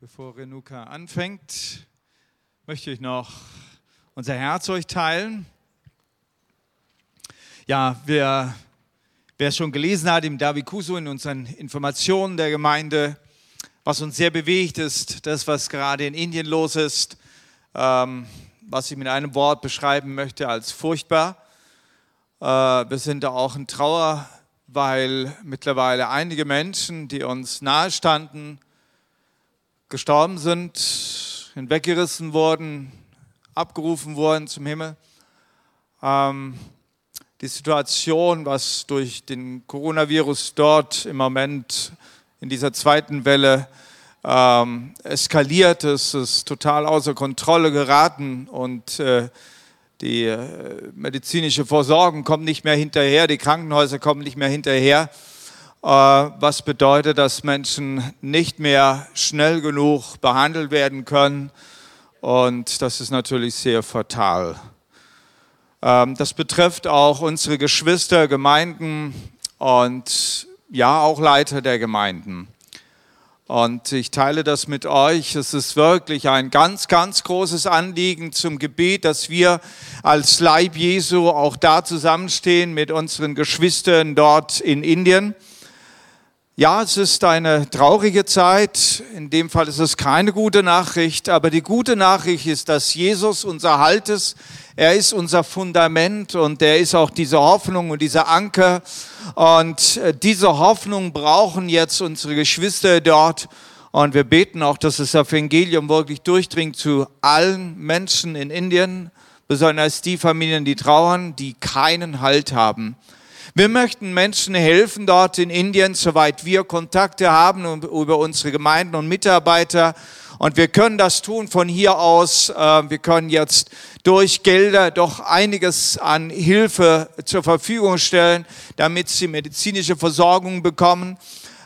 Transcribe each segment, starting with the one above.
Bevor Renuka anfängt, möchte ich noch unser Herz euch teilen. Ja, wer, wer schon gelesen hat im Davikusu in unseren Informationen der Gemeinde, was uns sehr bewegt, ist das, was gerade in Indien los ist, ähm, was ich mit einem Wort beschreiben möchte als furchtbar. Äh, wir sind da auch in Trauer, weil mittlerweile einige Menschen, die uns nahestanden, gestorben sind, hinweggerissen wurden, abgerufen wurden zum Himmel. Ähm, die Situation, was durch den Coronavirus dort im Moment in dieser zweiten Welle ähm, eskaliert ist, ist total außer Kontrolle geraten und äh, die äh, medizinische Versorgung kommt nicht mehr hinterher, die Krankenhäuser kommen nicht mehr hinterher. Äh, was bedeutet, dass Menschen nicht mehr schnell genug behandelt werden können. Und das ist natürlich sehr fatal. Ähm, das betrifft auch unsere Geschwister, Gemeinden und ja, auch Leiter der Gemeinden. Und ich teile das mit euch. Es ist wirklich ein ganz, ganz großes Anliegen zum Gebet, dass wir als Leib Jesu auch da zusammenstehen mit unseren Geschwistern dort in Indien. Ja, es ist eine traurige Zeit. In dem Fall ist es keine gute Nachricht. Aber die gute Nachricht ist, dass Jesus unser Halt ist. Er ist unser Fundament und er ist auch diese Hoffnung und dieser Anker. Und äh, diese Hoffnung brauchen jetzt unsere Geschwister dort. Und wir beten auch, dass das Evangelium wirklich durchdringt zu allen Menschen in Indien, besonders die Familien, die trauern, die keinen Halt haben. Wir möchten Menschen helfen dort in Indien, soweit wir Kontakte haben über unsere Gemeinden und Mitarbeiter. Und wir können das tun von hier aus. Äh, wir können jetzt durch Gelder doch einiges an Hilfe zur Verfügung stellen, damit sie medizinische Versorgung bekommen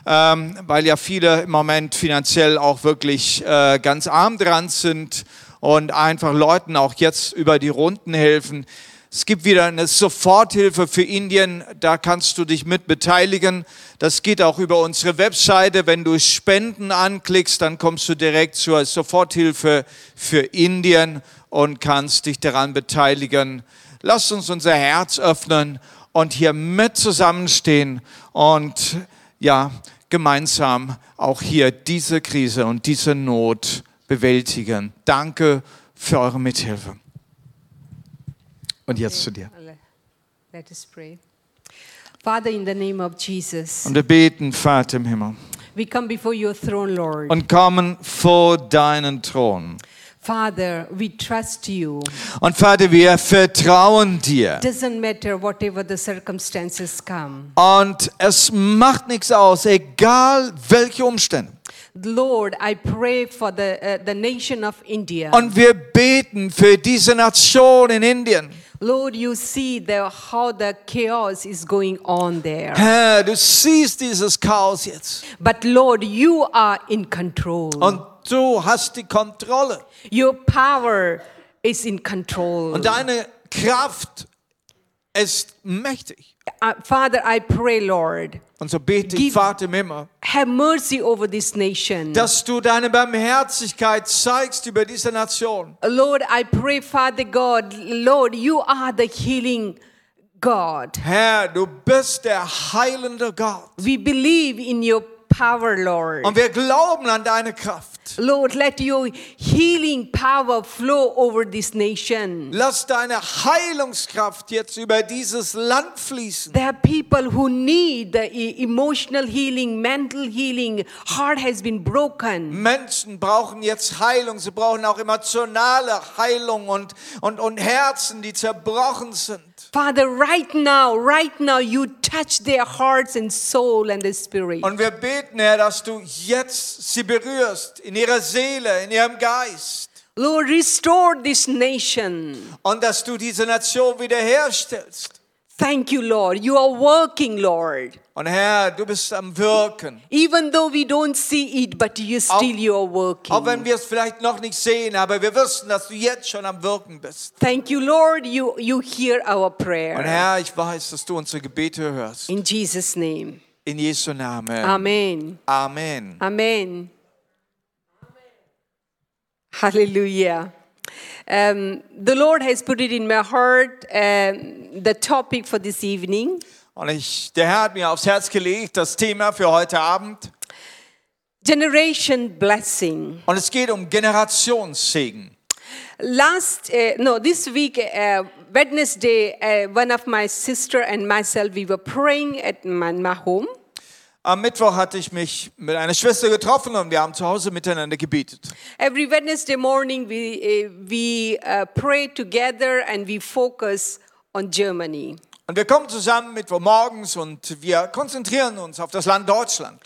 ähm, weil ja viele im Moment finanziell auch wirklich äh, ganz arm dran sind und einfach Leuten auch jetzt über die Runden helfen. Es gibt wieder eine Soforthilfe für Indien, da kannst du dich mit beteiligen. Das geht auch über unsere Webseite. Wenn du Spenden anklickst, dann kommst du direkt zur Soforthilfe für Indien und kannst dich daran beteiligen. Lass uns unser Herz öffnen und hier mit zusammenstehen und ja, gemeinsam auch hier diese Krise und diese Not bewältigen. Danke für eure Mithilfe. Und jetzt zu dir. Let us pray. Father, in the name of Jesus, Und wir beten, Vater im Himmel, we come before your throne, Lord. und kommen vor deinen Thron. Father, we trust you. Und Vater, wir vertrauen dir. Doesn't matter whatever the circumstances come. Und es macht nichts aus, egal welche Umstände. Lord, I pray for the, uh, the nation of India. Und wir beten für diese Nation in Indien. Lord, you see the, how the chaos is going on there. Herr, du siehst dieses Chaos jetzt. But Lord, you are in control. Und du hast die Kontrolle. Your power is in control. Und deine Kraft ist mächtig. Uh, Father, I pray, Lord, Und so bete ich, Vater im Himmel, have mercy over this nation. dass du deine Barmherzigkeit zeigst über diese Nation. Lord, I pray, Father God, Lord, you are the healing God. Herr, du bist der heilende Gott. We believe in your power, Lord. Und wir glauben an deine Kraft. Lord, let your healing power flow over this nation. Lass deine Heilungskraft jetzt über dieses Land fließen. There are people who need the e- emotional healing, mental healing. Heart has been broken. Menschen brauchen jetzt Heilung. Sie brauchen auch emotionale Heilung und, und, und Herzen, die zerbrochen sind. Father, right now, right now, you touch their hearts and soul and the spirit. Und wir beten, Herr, dass du jetzt sie berührst in ihrer Seele, in ihrem Geist. Lord, restore this nation. Und dass du diese Nation wiederherstellst. Thank you, Lord. You are working, Lord. Und Herr, du bist am Wirken. Even though we don't see it, but you still you are working. Auch wenn wir es vielleicht noch nicht sehen, aber wir wissen, dass du jetzt schon am Wirken bist. Thank you, Lord. You you hear our Und prayer. Herr, ich weiß, dass du unsere Gebete hörst. In Jesus' name. In Jesu Namen. Amen. Amen. Amen. Hallelujah. Um, the Lord has put it in my heart, um, the topic for this evening. Und ich, der Herr hat mir aufs Herz gelegt, das Thema für heute Abend. Generation blessing. Und es geht um Generationssegen. Last, uh, no, this week, uh, Wednesday, uh, one of my sister and myself, we were praying at my, my home. Am Mittwoch hatte ich mich mit einer Schwester getroffen und wir haben zu Hause miteinander gebetet. Every Wednesday morning, we, uh, we uh, pray together and we focus on Germany. Und wir kommen zusammen Mittwochmorgens und wir konzentrieren uns auf das Land Deutschland.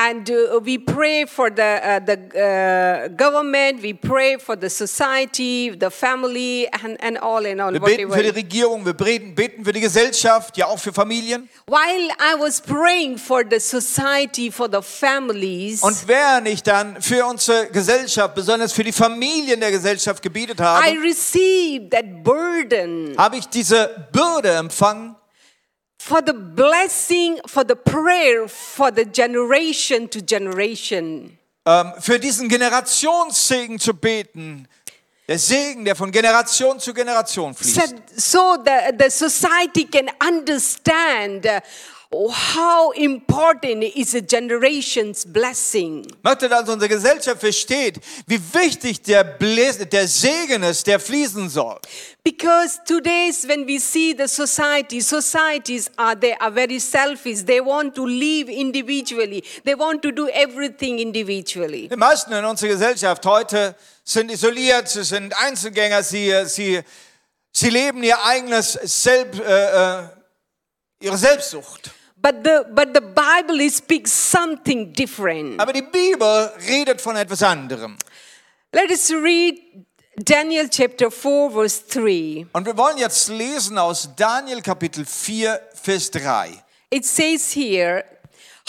And uh, we pray for the, uh, the uh, government, we pray for the society, the family, and, and all in all. Wir beten für die. Regierung, wir beten beten für die Gesellschaft, ja auch für Familien. While I was praying for the society, for the families, Und während ich dann für unsere Gesellschaft, besonders für die Familien der Gesellschaft gebetet I habe, received that burden habe ich diese Bürde empfangen, for the blessing, for the prayer, for the generation to generation. ähm, für diesen Generationssegen zu beten. Der Segen, der von Generation zu Generation So, fließt. so the, the society can understand how important is a generation's blessing. Möchte, dass unsere Gesellschaft versteht, wie wichtig der, der Segen ist, der fließen soll. Because today's when we see the society, societies are they are very selfish. They want to live individually. They want to do everything individually. Die meisten in unserer Gesellschaft heute sind isoliert, sie sind Einzelgänger, sie, sie, sie leben ihr eigenes Selb, äh, äh, ihre Selbstsucht. But the but the Bible speaks something different. Aber die Bibel redet von etwas anderem. Let us read Daniel chapter 4 verse 3. Und wir wollen jetzt lesen aus Daniel Kapitel 4, Vers 3. It says here,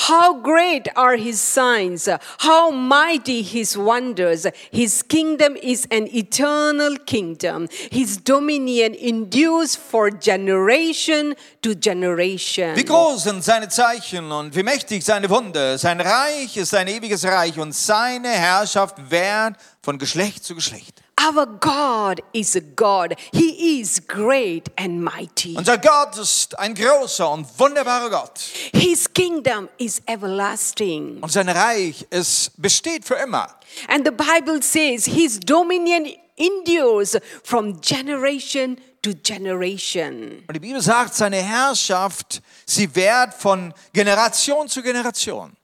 How great are his signs, how mighty his wonders. His kingdom is an eternal kingdom. His dominion endures for generation to generation. Wie groß sind seine Zeichen und wie mächtig seine Wunder. Sein Reich ist ein ewiges Reich und seine Herrschaft währt von Geschlecht zu Geschlecht. Our God is a God. He is great and mighty. Unser Gott ist ein großer und wunderbarer Gott. His kingdom is everlasting. Und sein Reich ist, besteht für immer. And the Bible says his dominion endures from generation to generation. Und die Bibel sagt, seine Herrschaft, sie währt von Generation zu Generation.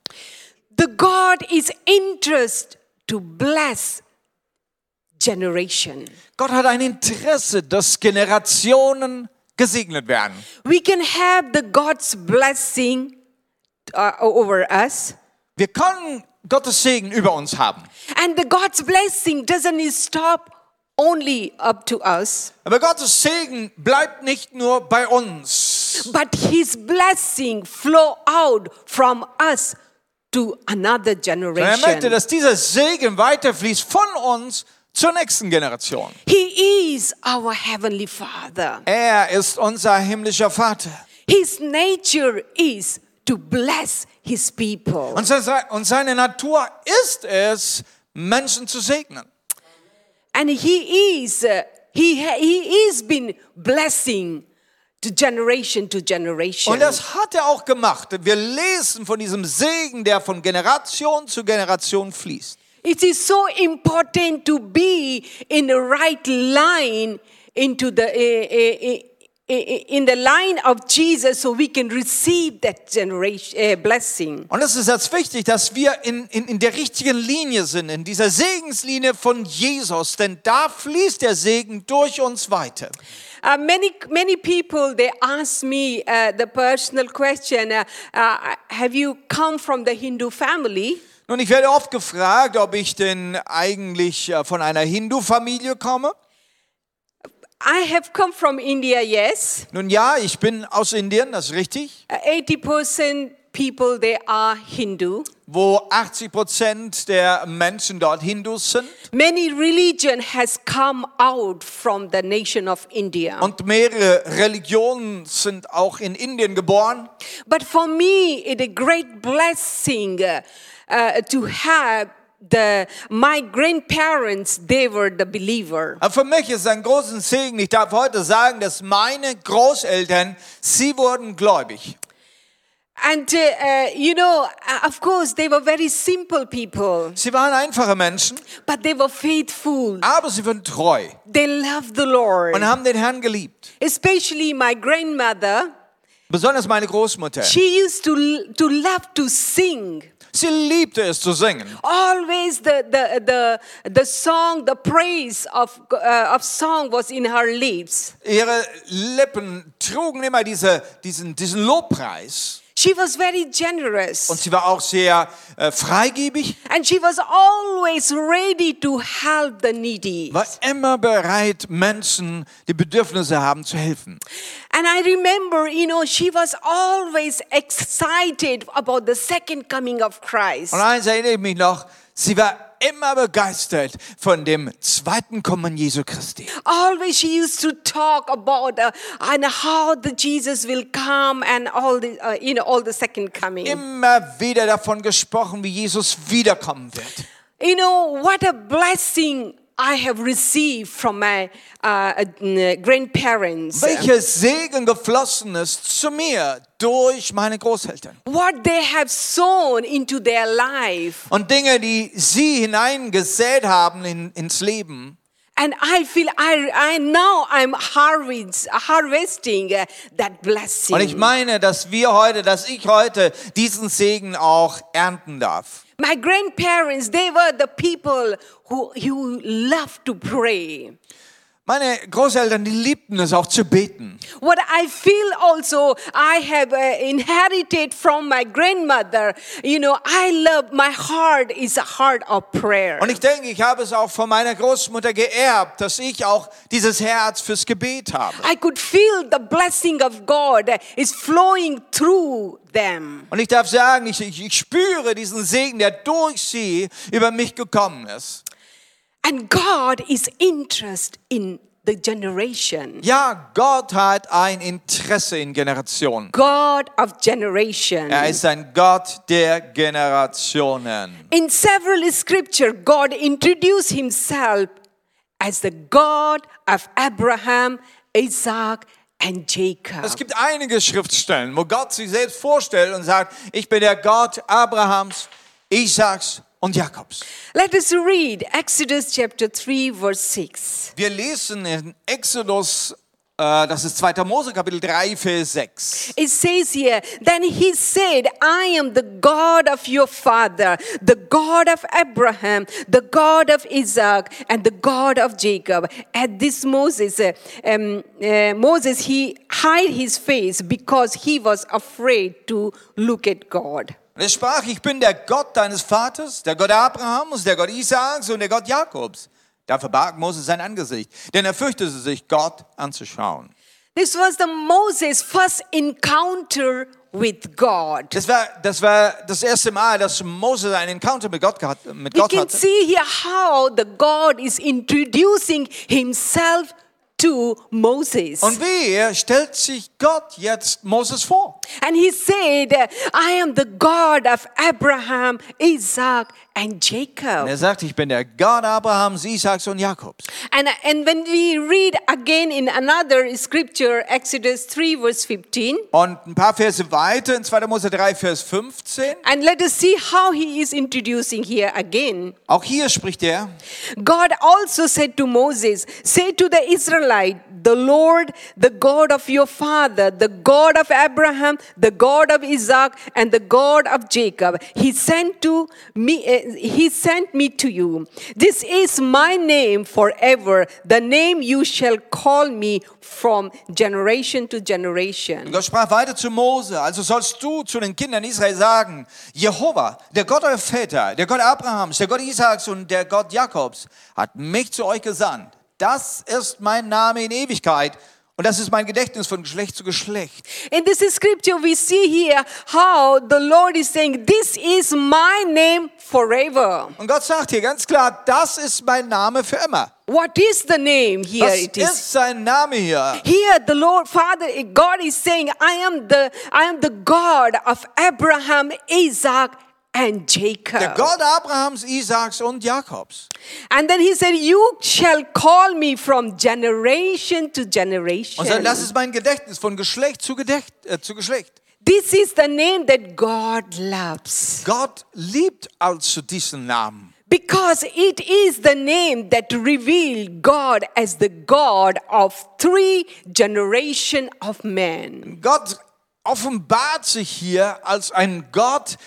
The God is interested to bless generation. Gott hat ein Interesse, dass Generationen gesegnet werden. We can have the God's blessing uh, over us. Wir können Gottes Segen über uns haben. And the God's blessing doesn't stop only up to us, Aber Gottes Segen bleibt nicht nur bei uns, but his blessing flow out from us to another sondern er möchte, generation. dass dieser Segen weiterfließt von uns zur nächsten Generation. He is our heavenly Father. Er ist unser himmlischer Vater. His nature is to bless his people. Und se- und seine Natur ist es, Menschen zu segnen. And he is, uh, he, he is been blessing to generation to generation. Und das hat er auch gemacht. Wir lesen von diesem Segen, der von Generation zu Generation fließt. It is so important to be in the right line into the uh, uh, uh, in the line of Jesus so we can receive that generation blessing. Und es ist jetzt wichtig, dass wir in, in, in der richtigen Linie sind, in dieser Segenslinie von Jesus, denn da fließt der Segen durch uns weiter. Uh, many many people they ask me uh, the personal question: uh, uh, Have you come from the Hindu family? Nun, ich werde oft gefragt, ob ich denn eigentlich äh, von einer Hindu-Familie komme. I have come from India. Yes, Nun ja, ich bin aus Indien, das ist richtig, eighty percent people they are Hindu. wo 80 Prozent der Menschen dort Hindus sind Many religion has come out from the nation of India. und mehrere Religionen sind auch in Indien geboren. But for me, it's a great blessing uh, to have the my grandparents they were the believer. Aber für mich ist ein großen Segen. Ich darf heute sagen, dass meine Großeltern, sie wurden gläubig. And uh, uh, you know, uh, of course, they were very simple people, Sie waren einfache Menschen, but they were faithful. aber sie waren treu They loved the Lord. und haben den Herrn geliebt. Especially my grandmother, Besonders meine Großmutter. she used to to love to sing. Sie liebte es zu singen. Always the the the, the song, the praise of uh, of song was in her lips. Ihre Lippen trugen immer diese, diesen, diesen Lobpreis. She was very generous. Und sie war auch sehr äh, freigebig, And she was always ready to help the needy. war immer bereit, Menschen, die Bedürfnisse haben, zu helfen. And I remember, you know, she was always excited about the second coming of Christ. Und eins erinnere ich mich noch, sie war immer begeistert von dem zweiten Kommen Jesu Christi. Always she used to talk about uh, and how the Jesus will come and all the, uh, you know, all the second coming. Immer wieder davon gesprochen, wie Jesus wiederkommen wird. You know, what a blessing I have received from my uh, grandparents. Welches Segen geflossen ist zu mir durch meine Großeltern. What they have sown into their life. Und Dinge, die sie hineingesät haben in, ins Leben. And I feel I, I now I'm harvest, harvesting uh, that blessing. Und ich meine, dass wir heute, dass ich heute diesen Segen auch ernten darf. My grandparents, they were the people who, who loved to pray. Meine Großeltern, die liebten es auch zu beten. What I feel also, I have uh, inherited from my grandmother. You know, I love, my heart is a heart of prayer. Und ich denke, ich habe es auch von meiner Großmutter geerbt, dass ich auch dieses Herz fürs Gebet habe. I could feel the blessing of God is flowing through them. Und ich darf sagen, ich, ich, ich spüre diesen Segen, der durch sie über mich gekommen ist. And God is interested in the generation. Ja, Gott hat ein Interesse in Generationen. God of generation. Er ist ein Gott der Generationen. In several scripture, God introduced himself as the God of Abraham, Isaac, and Jacob. Es gibt einige Schriftstellen, wo Gott sich selbst vorstellt und sagt, ich bin der Gott Abrahams, Isaaks und Jakobs. Let us read Exodus chapter 3, verse 6. Wir lesen in Exodus, äh, das ist 2. Mose Kapitel 3, Vers 6. It says here, Then he said, I am the God of your father, the God of Abraham, the God of Isaac, and the God of Jacob. At this Moses, uh, um, uh, Moses, he hid his face because he was afraid to look at God. Und er sprach, ich bin der Gott deines Vaters, der Gott Abrahams, der Gott Isaaks und der Gott Jakobs. Da verbarg Moses sein Angesicht, denn er fürchtete sich, Gott anzuschauen. This was the Moses' first encounter with God. Das war, das war das erste Mal, dass Moses einen Encounter mit Gott, mit You can hatte. see here how the God is introducing himself to Moses. Und wie eh, stellt sich Gott jetzt Moses vor? And he said, I am the God of Abraham, Isaac, and Und Jacob. er sagt, ich bin der Gott Abrahams, Isaaks und Jakobs. And, and when we read again in another scripture, Exodus 3, verse 15, Und ein paar Verse weiter in 2. Mose 3, Vers 15. and let us see how he is introducing here again. Auch hier spricht er, God also said to Moses, Say to the Israelite, the Lord, the God of your father, the God of Abraham, the God of Isaac, and the God of Jacob, He sent to me. uh, he sent me to you. This is my name forever, the name you shall call me from generation to Und generation. Gott sprach weiter zu Mose, also sollst du zu den Kindern Israel sagen, Jehova, der Gott eurer Väter, der Gott Abrahams, der Gott Isaaks und der Gott Jakobs, hat mich zu euch gesandt. Das ist mein Name in Ewigkeit und das ist mein Gedächtnis von Geschlecht zu Geschlecht. In this scripture, we see here how the Lord is saying, This is my name forever. Und Gott sagt hier ganz klar, das ist mein Name für immer. What is the name here? Das It is ist sein Name hier. here the Lord Father God is saying, I am the I am the God of Abraham, Isaac, and Jacob. Der Gott Abrahams, Isaaks und Jakobs. And then he said, You shall call me from generation to generation. Und sagt, das ist mein Gedächtnis von Geschlecht zu, Gedächt, äh, zu Geschlecht. This is the name that God loves. Gott liebt also diesen Namen. Because it is the name that reveal God as the God of three generation of men. Gott offenbart sich hier als ein Gott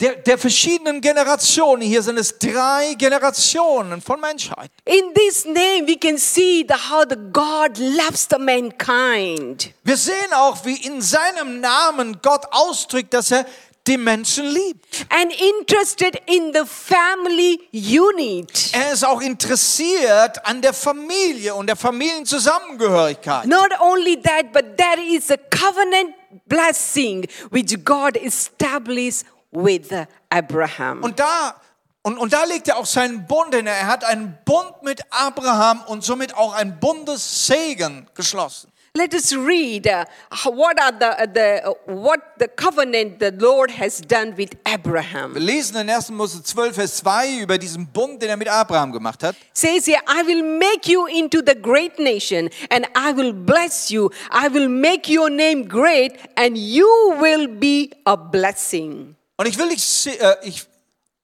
der, der verschiedenen Generationen. Hier sind es drei Generationen von Menschheit. In this name, we can see the, how the God loves the mankind. Wir sehen auch, wie in seinem Namen Gott ausdrückt, dass er die Menschen liebt. and interested in the family unit. Er ist auch interessiert an der Familie und der Familienzusammengehörigkeit. Not only that, but there is a covenant blessing which God established with Abraham. Und da, und, und da legt er auch seinen Bund hin. Er hat einen Bund mit Abraham und somit auch einen Bundessegen geschlossen. Let us read uh, what are the, uh, the uh, what the covenant the Lord has done with Wir Abraham. lesen in 1. Mose 12, Vers 2 über diesen Bund, den er mit Abraham gemacht hat. Says here, I will make you into the great nation, and I will bless you. I will make your name great, and you will be a blessing. Und ich will dich, äh, ich,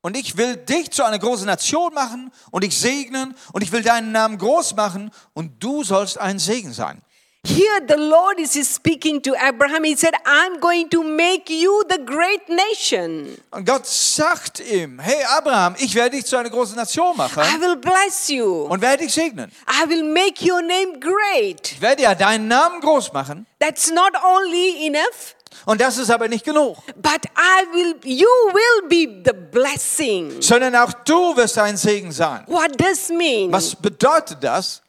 und ich will dich zu einer großen Nation machen und dich segnen und ich will deinen Namen groß machen und du sollst ein Segen sein. Here, the Lord is speaking to Abraham. He said, I'm going to make you the great nation. Und Gott sagt ihm, hey Abraham, ich werde dich zu einer großen Nation machen I will bless you. und werde dich segnen. I will make your name great. Ich werde ja deinen Namen groß machen That's not only enough, und das ist aber nicht genug, but I will, you will be the blessing. sondern auch du wirst ein Segen sein. What does mean? Was bedeutet das?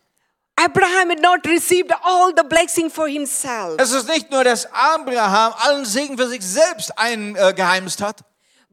Abraham had not received all the blessing for himself, Es ist nicht nur, dass Abraham allen Segen für sich selbst eingeheimst hat.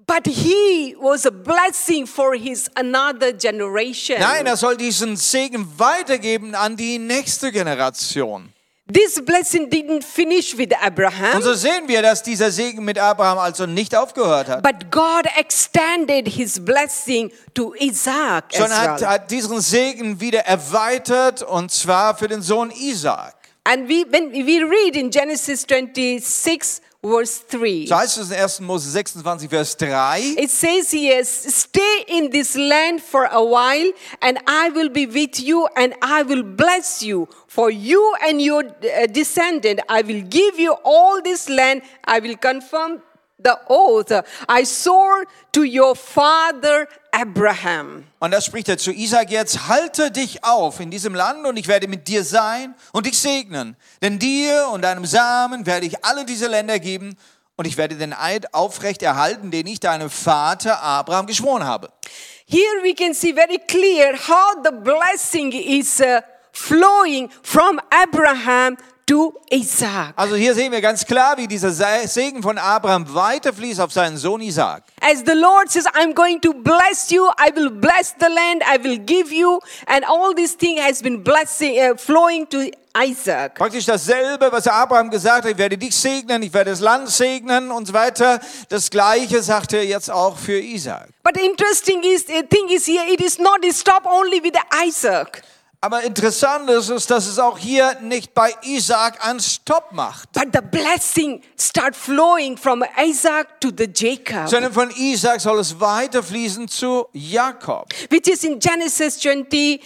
but he was a blessing for his another generation. Nein, er soll diesen Segen weitergeben an die nächste Generation. This blessing didn't finish with Abraham. Und so sehen wir, dass dieser Segen mit Abraham also nicht aufgehört hat, But God extended his blessing to Isaac sondern hat, well. hat diesen Segen wieder erweitert und zwar für den Sohn Isaak. And we, when we read in Genesis 26, verse 3, So heißt es in 1. Mose 26, Vers 3. it says here, Stay in this land for a while, and I will be with you, and I will bless you. For you and your uh, descendant, I will give you all this land. I will confirm the oath I swore to your father Abraham. Und da spricht er zu Isaak jetzt, halte dich auf in diesem Land und ich werde mit dir sein und dich segnen. Denn dir und deinem Samen werde ich alle diese Länder geben und ich werde den Eid aufrecht erhalten, den ich deinem Vater Abraham geschworen habe. Here we can see very clear how the blessing is uh, flowing from Abraham to Isaac. Also hier sehen wir ganz klar, wie dieser Se- Segen von Abraham weiterfließt auf seinen Sohn Isaak. As the Lord says, I'm going to bless you, I will bless the land, I will give you, and all this thing has been blessing, uh, flowing to Isaac. Praktisch dasselbe, was Abraham gesagt hat, ich werde dich segnen, ich werde das Land segnen und so weiter. Das gleiche sagt er jetzt auch für Isaak. But interesting is, the thing is here, it is not stop only with Isaac, Aber interessant ist, ist, dass es auch hier nicht bei Isaak einen Stopp macht, but the blessing start flowing from Isaac to the Jacob, sondern von Isaak soll es weiterfließen zu Jakob. which is in Genesis 28,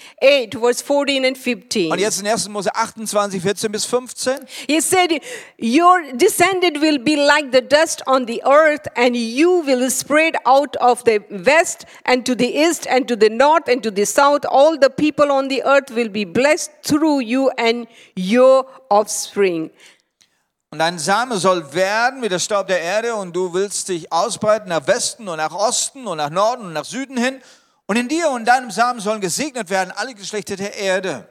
verse 14 and 15. Und jetzt in 1. Mose 28, 14 bis 15. He said, Your descendant will be like the dust on the earth, and you will spread out of the west and to the east and to the north and to the south. All the people on the earth will be blessed through you and your offspring. Und dein Same soll werden wie der Staub der Erde und du willst dich ausbreiten nach Westen und nach Osten und nach Norden und nach Süden hin. Und in dir und deinem Samen sollen gesegnet werden alle Geschlechter der Erde.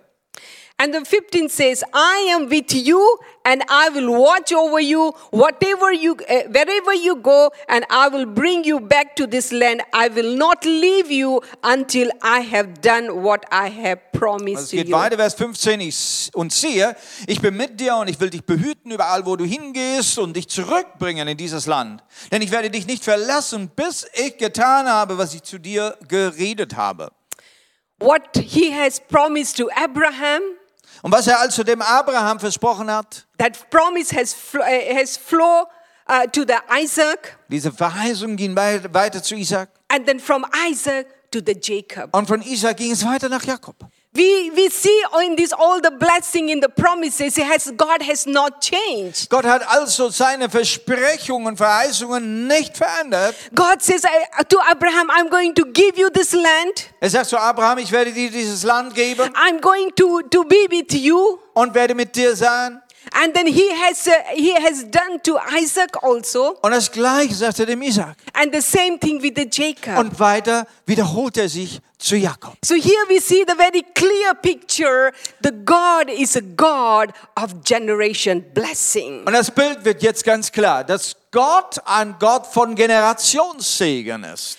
And the 15 says, I am with you and I will watch over you whatever you uh, wherever you go and I will bring you back to this land. I will not leave you until I have done what I have Also promised es to geht you. weiter, Vers 15. Ich, und siehe, ich bin mit dir und ich will dich behüten überall, wo du hingehst und dich zurückbringen in dieses Land. Denn ich werde dich nicht verlassen, bis ich getan habe, was ich zu dir geredet habe. What he has promised to Abraham, Und was er also dem Abraham versprochen hat, that promise has, fl- uh, has flow uh, to the Isaac diese Verheißung ging wei- weiter zu Isaac. and then from Isaac to the Jacob. Und von Isaac ging es weiter nach Jakob. We, we see in this all the blessing in the promises, has, God has not changed. Gott hat also seine Versprechungen Verheißungen nicht verändert. God says to Abraham, I'm going to give you this land. Er sagt zu Abraham, ich werde dir dieses Land geben I'm going to, to be with you. und werde mit dir sein. And then he has, uh, he has done to Isaac also. Und das Gleiche sagt er dem Isaac. And the same thing with the Jacob. Und weiter wiederholt er sich zu Jakob. So here we see the very clear picture. The God is a God of generation blessing. Und das Bild wird jetzt ganz klar, dass Gott ein Gott von Generationssegen ist.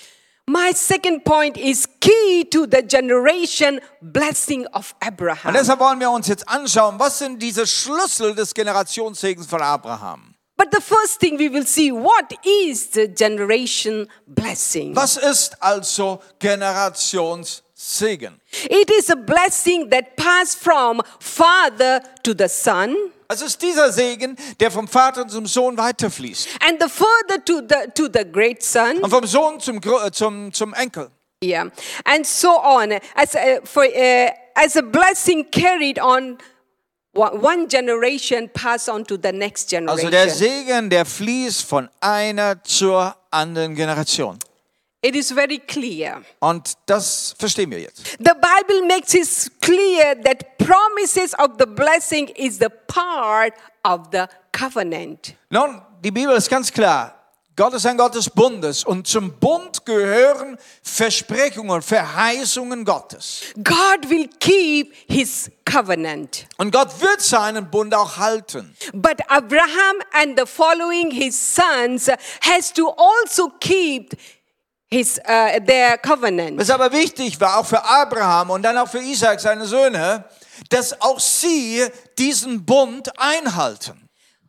My second point is key to the generation blessing of Und Abraham. deshalb wollen wir uns jetzt anschauen, was sind diese Schlüssel des Generationssegens von Abraham? But the first thing we will see what is the generation blessing? Was ist also Generationssegen? It is a blessing that passed from father to the son Es ist dieser Segen, der vom Vater zum Sohn weiterfließt. and the further to the to the great son. Und vom Sohn zum, äh, zum, zum Enkel. Yeah, and so on. As a, for uh, as a blessing carried on, one generation pass on to the next Also der generation. Segen, der fließt von einer zur anderen Generation. It is very clear. Und das verstehen wir jetzt. The Bible makes it clear that promises of the blessing is the part of the covenant. Nun, die Bibel ist ganz klar. Gott ist ein Gott des Bundes und zum Bund gehören Versprechungen, Verheißungen Gottes. God will keep his covenant. Und Gott wird seinen Bund auch halten. But Abraham and the following his sons has to also keep his uh, their covenant. Was aber wichtig war, auch für Abraham und dann auch für Isaac, seine Söhne, dass auch sie diesen Bund einhalten.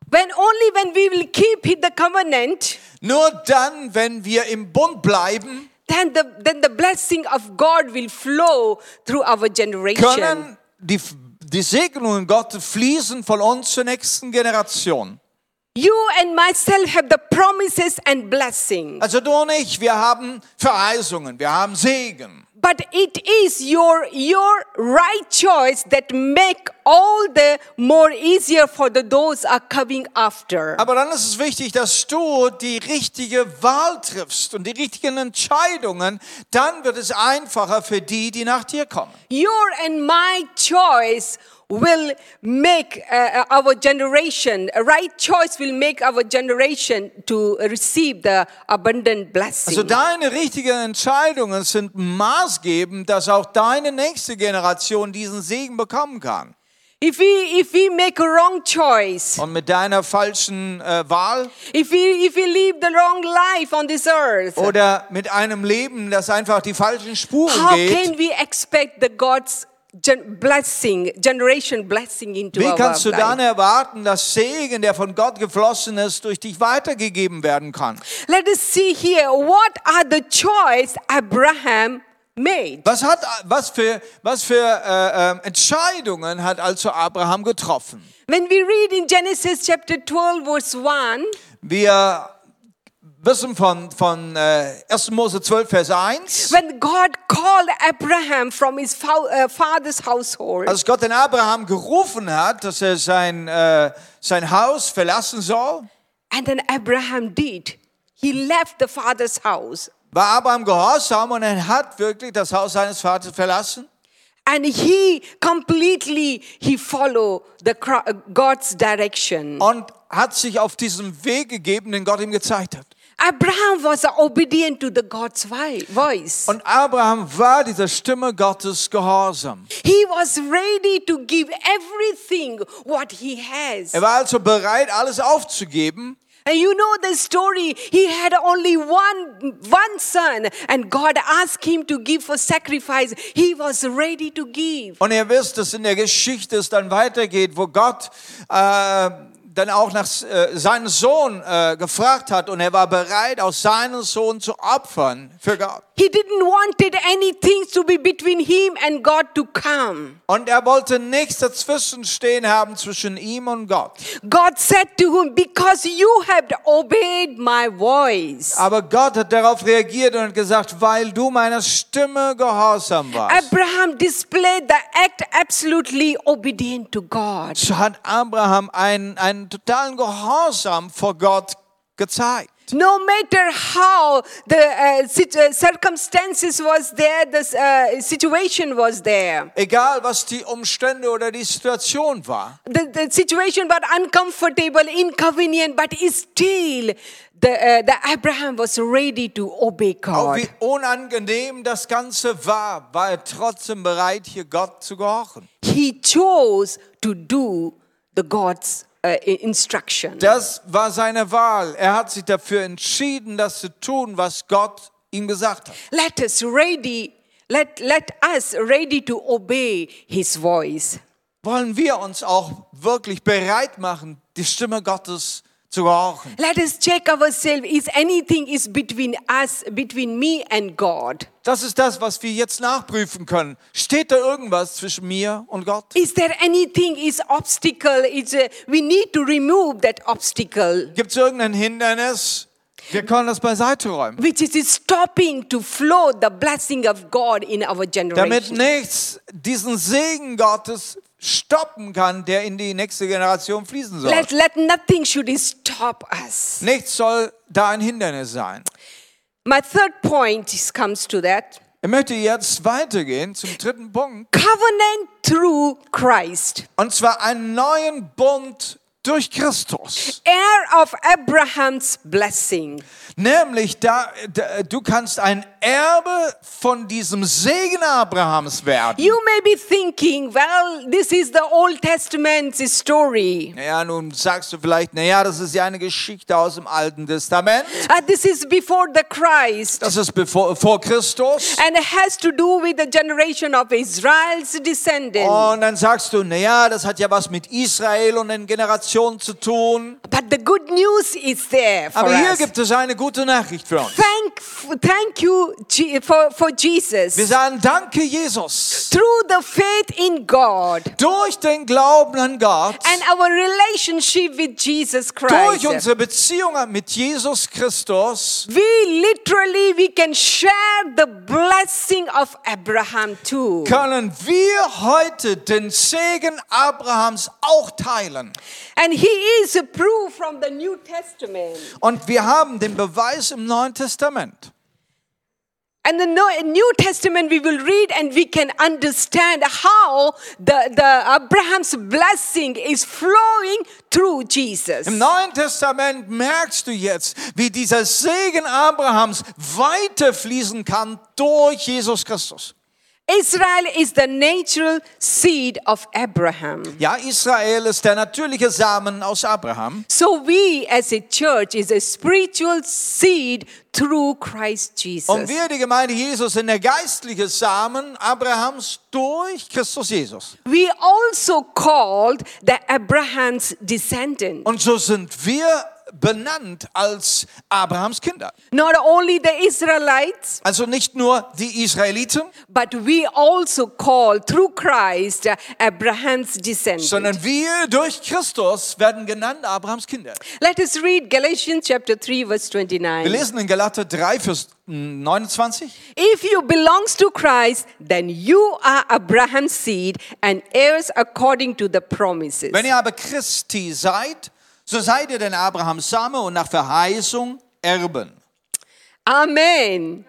When only when we will keep the covenant, Nur dann, wenn wir im Bund bleiben, then the then the blessing of God will flow through our generation. können die, die Segnungen Gottes fließen von uns zur nächsten Generation. You and myself have the promises and blessing. Also du und ich, wir haben Verheißungen, wir haben Segen. But it is your your right choice that make all the more easier for the those are coming after. Aber dann ist es wichtig, dass du die richtige Wahl triffst und die richtigen Entscheidungen. Dann wird es einfacher für die, die nach dir kommen. Your and my choice will make uh, our generation, a right choice will make our generation to receive the abundant blessing. Also deine richtigen Entscheidungen sind maßgebend, dass auch deine nächste Generation diesen Segen bekommen kann. if we if we make a wrong choice, Und mit deiner falschen äh, Wahl if we if we live the wrong life on this earth, oder mit einem Leben, das einfach die falschen Spuren how geht, can we expect the God's gen- blessing, generation blessing into wie kannst du dann erwarten, dass Segen, der von Gott geflossen ist, durch dich weitergegeben werden kann? Let us see here what are the choice Abraham made. Was, hat, was für, was für äh, äh, Entscheidungen hat also Abraham getroffen? When we read in Genesis chapter 12, verse 1, Wir wissen von, von äh, 1. Mose 12, Vers 1, when God called Abraham from his uh, father's household, als Gott den Abraham gerufen hat, dass er sein, äh, sein Haus verlassen soll, and then Abraham did. He left the father's house war Abraham gehorsam und er hat wirklich das Haus seines Vaters verlassen. and he completely he followed the God's direction. und hat sich auf diesen Weg gegeben, den Gott ihm gezeigt hat. Abraham was obedient to the God's voice. Und Abraham war dieser Stimme Gottes gehorsam. He was ready to give everything what he has. Er war also bereit, alles aufzugeben. And you know the story. He had only one one son, and God asked him to give for sacrifice. He was ready to give. Und ihr wisst, dass in der Geschichte es dann weitergeht, wo Gott äh, dann auch nach äh, seinen Sohn äh, gefragt hat und er war bereit, aus seinen Sohn zu opfern für Gott. He didn't wanted anything to be between him and God to come. Und er wollte nichts dazwischen stehen haben zwischen ihm und Gott. God said to him, Because you have obeyed my voice. Aber Gott hat darauf reagiert und gesagt, weil du meiner Stimme gehorsam warst. Abraham displayed the act absolutely obedient to God. So hat Abraham einen, einen totalen Gehorsam vor Gott gezeigt. No matter how the uh, uh, circumstances was there, the uh, situation was there. Egal, was die Umstände oder die Situation war. The, the situation was uncomfortable, inconvenient, but still the, uh, the Abraham was ready to obey Auch God. wie unangenehm das Ganze war, war er trotzdem bereit, hier Gott zu gehorchen. He chose to do the God's instruction. Das war seine Wahl. Er hat sich dafür entschieden, das zu tun, was Gott ihm gesagt hat. Let us ready, let, let us ready to obey his voice. Wollen wir uns auch wirklich bereit machen, die Stimme Gottes zu gehorchen? Let us check ourselves. Is anything is between us, between me and God? Das ist das, was wir jetzt nachprüfen können. Steht da irgendwas zwischen mir und Gott? Is there anything is obstacle? Is uh, we need to remove that obstacle, Gibt es irgendein Hindernis? Wir können das beiseite räumen. which is stopping to flow the blessing of God in our Damit generation. nichts diesen Segen Gottes stoppen kann, der in die nächste Generation fließen soll. Let, let nothing should stop us. Nichts soll da ein Hindernis sein. My third point comes to that. Ich möchte jetzt weitergehen zum dritten Punkt. Covenant through Christ. Und zwar einen neuen Bund durch Christus. Heir of Abraham's blessing. Nämlich, da, da, du kannst ein Erbe von diesem Segen Abrahams werden. You may be thinking, well, this is the Old Testament story. Ja, nun sagst du vielleicht, naja, das ist ja eine Geschichte aus dem Alten Testament. Uh, this is before the Christ. Das ist bevor, vor Christus. And it has to do with the generation of Israel's descendants. Und dann sagst du, naja, das hat ja was mit Israel und den Generationen zu tun. But the good news is there for Aber hier us. gibt es eine gute Nachricht für uns. Thank, thank you for, for Jesus. Wir sagen, danke Jesus. Through the faith in God Durch den Glauben an Gott, and our relationship with Jesus durch Christ, unsere Beziehung mit Jesus Christus, we literally we can share the blessing of Abraham too. können wir heute den Segen Abrahams auch teilen. And he is a proof from the New Testament. Und wir haben den Beweis im Neuen Testament. And the New Testament we will read and we can understand how the, the Abraham's blessing is flowing through Jesus. Im Neuen Testament merkst du jetzt, wie dieser Segen Abrahams weiterfließen kann durch Jesus Christus. Israel is the natural seed of Abraham. Ja, Israel ist der natürliche Samen aus Abraham. So we as a church is a spiritual seed through Christ Jesus. Und wir, die Gemeinde Jesus, sind der geistliche Samen Abrahams durch Christus Jesus. We also called the Abraham's descendant. Und so sind wir benannt als Abrahams Kinder. Not only the Israelites, Also nicht nur die Israeliten, but we also call through Christ Abraham's descendant. sondern wir durch Christus werden genannt Abrahams Kinder. Let us read Galatians chapter 3 verse Wir 29. lesen in Galater 3, Vers 29. If you belongs to Christ, then you are Abraham's seed and heirs according to the promises. Wenn ihr aber Christi seid, so seid ihr denn Abrahams Same und nach Verheißung Erben. Amen.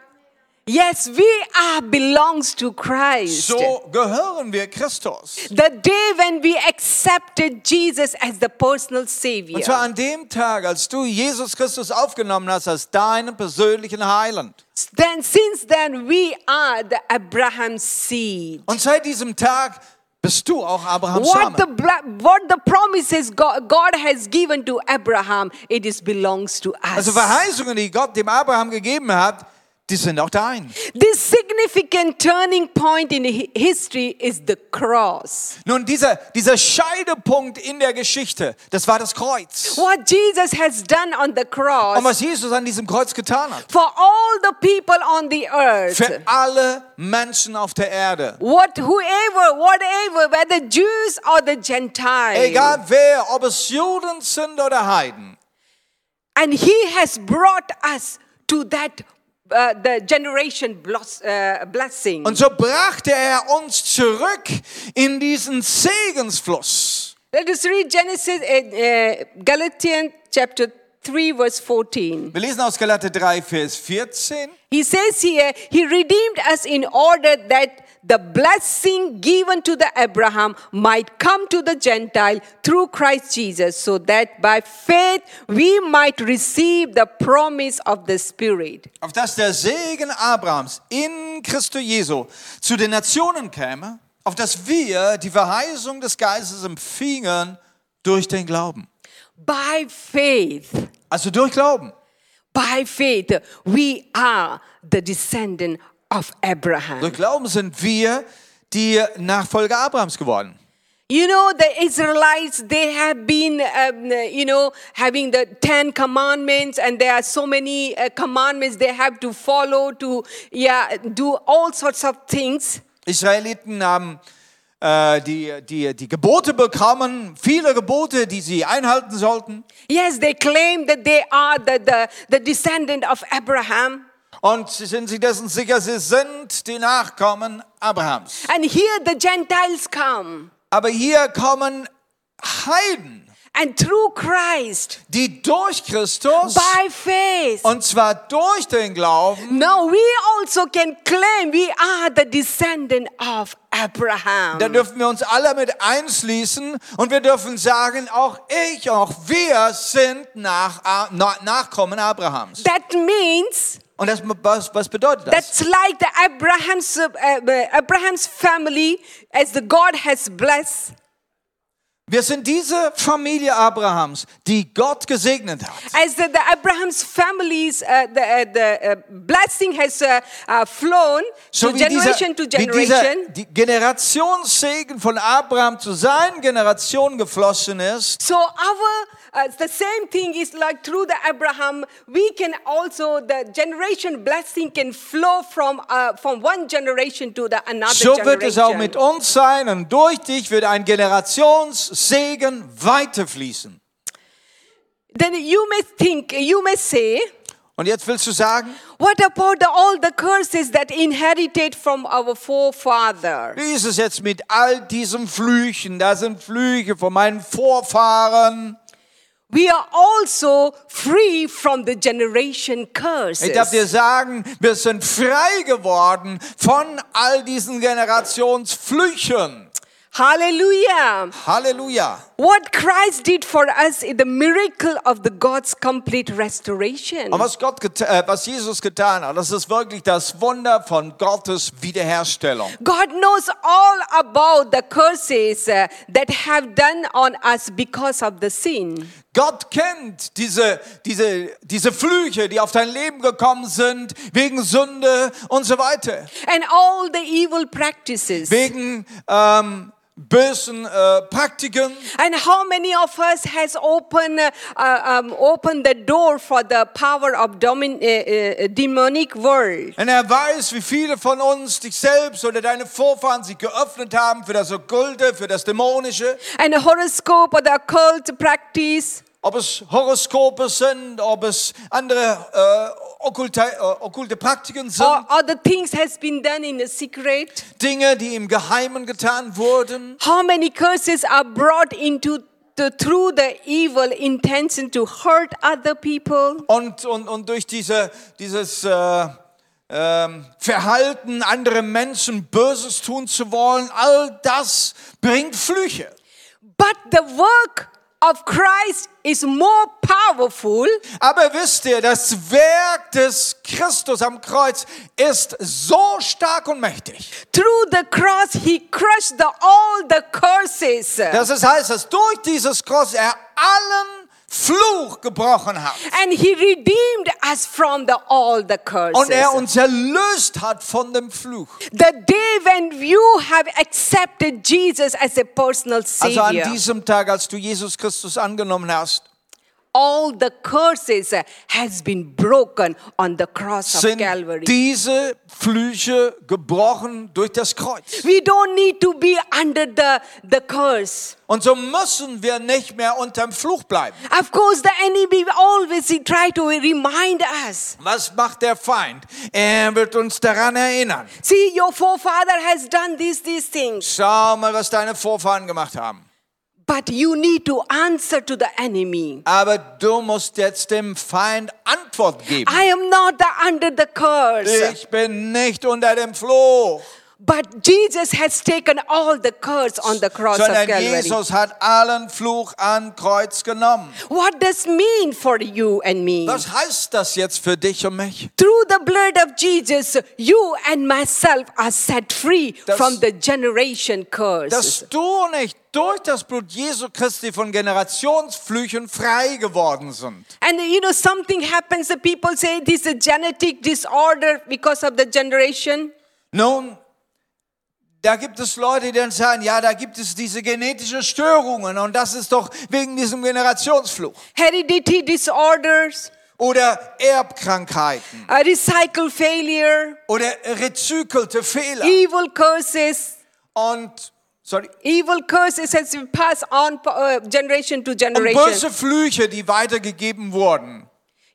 Yes, we are belongs to Christ. So gehören wir Christus. The day when we accepted Jesus as the personal Savior. Und zwar an dem Tag, als du Jesus Christus aufgenommen hast als deinen persönlichen Heiland. Then since then we are the Abraham seed. Und seit diesem Tag bist du auch Abrahams What the what the promises God, God has given to Abraham, it is belongs to us. Also Verheißungen, die Gott dem Abraham gegeben hat, die sind auch dein. This significant turning point in hi- history is the cross. Nun, dieser, dieser Scheidepunkt in der Geschichte, das war das Kreuz. What Jesus has done on the Und cross was Jesus an diesem Kreuz getan hat. for all the people on the earth. Für alle Menschen auf der Erde. What, whoever, whatever, whether Jews or the Gentiles. Egal wer, ob es Juden sind oder Heiden. And he has brought us to that, uh, the generation bless, uh, blessing. Und so brachte er uns zurück in diesen Segensfluss. Let us read Genesis, uh, uh, Galatians chapter 3, verse 14. Wir lesen aus Galater 3, Vers 14. He says here, He redeemed us in order that the blessing given to the Abraham might come to the Gentile through Christ Jesus, so that by faith we might receive the promise of the Spirit. Auf dass der Segen Abrahams in Christo Jesu zu den Nationen käme, auf dass wir die Verheißung des Geistes empfingen durch den Glauben. By faith, Also durch Glauben. by faith, we are the descendant of Abraham. Durch Glauben sind wir die Nachfolger Abrahams geworden. You know, the Israelites, they have been, um, you know, having the Ten Commandments, and there are so many uh, commandments they have to follow to, yeah, do all sorts of things. Israeliten haben äh, die, die, die Gebote bekommen, viele Gebote, die sie einhalten sollten. Yes, they claim that they are the, the, the descendant of Abraham. Und sie sind sich dessen sicher, sie sind die Nachkommen Abrahams. And here the Gentiles come. Aber hier kommen Heiden, And through Christ, die durch Christus by faith, und zwar durch den Glauben, now we also can claim we are the descendant of Abraham. da dürfen wir uns alle mit einschließen und wir dürfen sagen, auch ich, auch wir sind nach, nach, Nachkommen Abrahams. That means Und das, was, was bedeutet das? That's like the Abraham's, uh, uh, Abraham's family, as the God has blessed. Wir sind diese Familie Abrahams, die Gott gesegnet hat. As the, the Abraham's families, uh, the, uh, the uh, blessing has uh, uh, flown So to wie dieser, generation to wie dieser generation. die Generationssegen von Abraham zu seinen Generationen geflossen ist, So our uh, the same thing is like through the Abraham, we can also the generation blessing can flow from uh, from one generation to the another so wird es auch generation. mit uns sein und durch dich wird ein Generationssegen weiterfließen. then you may think, you may say, Und jetzt willst du sagen, what about the, all the curses that inherited from our forefather? wie ist es jetzt mit all diesen Flüchen? Da sind Flüche von meinen Vorfahren. We are also free from the generation curses. Ich darf dir sagen, wir sind frei geworden von all diesen Generationsflüchen. Hallelujah. Halleluja. What Christ did for us is the miracle of the God's complete restoration. Und was, Gott äh, was Jesus getan hat, das ist wirklich das Wunder von Gottes Wiederherstellung. God knows all about the curses uh, that have done on us because of the sin. Gott kennt diese, diese, diese Flüche, die auf dein Leben gekommen sind, wegen Sünde und so weiter. And all the evil practices. Wegen ähm, bösen äh, Praktiken. And how many of us has opened, uh, uh, um, opened the door for the power of domin- uh, uh, demonic world? Und er weiß, wie viele von uns dich selbst oder deine Vorfahren sich geöffnet haben für das Okkulte, für das Dämonische. And a horoscope or the occult practice. Ob es Horoskope sind, ob es andere äh, okkulte, äh, okkulte Praktiken sind, Or, the things has been done in a secret. Dinge, die im Geheimen getan wurden. How many curses are brought into the, through the evil intention to hurt other people? Und, und, und durch diese, dieses, äh, ähm, Verhalten, andere Menschen Böses tun zu wollen, all das bringt Flüche. But the work of Christ is more powerful Aber wisst ihr, das Werk des Christus am Kreuz ist so stark und mächtig. through the cross he crushed the, all the curses dass es heißt, dass durch dieses Kreuz er allen Fluch gebrochen hat. and he redeemed us from the all the curses Und er uns erlöst hat von dem Fluch. the day when you have accepted jesus as a personal Also an savior diesem Tag, als du Jesus Christus angenommen hast, all the curses has been broken on the cross of sind calvary diese Flüche gebrochen durch das Kreuz. we don't need to be under the, the curse Und so müssen wir nicht mehr unterm Fluch bleiben. of course the enemy always he try to remind us Was macht der Feind? Er wird uns daran erinnern. see your forefather has done these these things Schau mal, was deine Vorfahren gemacht haben. But you need to answer to the enemy. Aber du musst jetzt dem Feind Antwort geben. i am not the, under the curse. Ich bin nicht unter dem Fluch, but jesus has taken all the curse on the cross of sondern calvary Jesus hat allen Fluch an Kreuz genommen. what does mean for you and me Was heißt das jetzt für dich und mich? Through the blood of Jesus, you and myself are set free Das- from the generation curse. Dass du nicht durch das Blut Jesu Christi von Generationsflüchen frei geworden sind. And you know, something happens, the people say this is a genetic disorder because of the generation. Nun, da gibt es Leute, die dann sagen, ja, da gibt es diese genetische Störungen und das ist doch wegen diesem Generationsfluch. Heredity disorders, Oder Erbkrankheiten a recycle failure, oder rezyklte Fehler. evil curses. Und, sorry, Evil curses has been passed on uh, generation to und generation. böse Flüche, die weitergegeben wurden.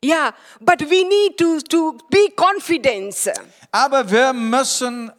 Yeah, but we need to, to be confident. Aber wir müssen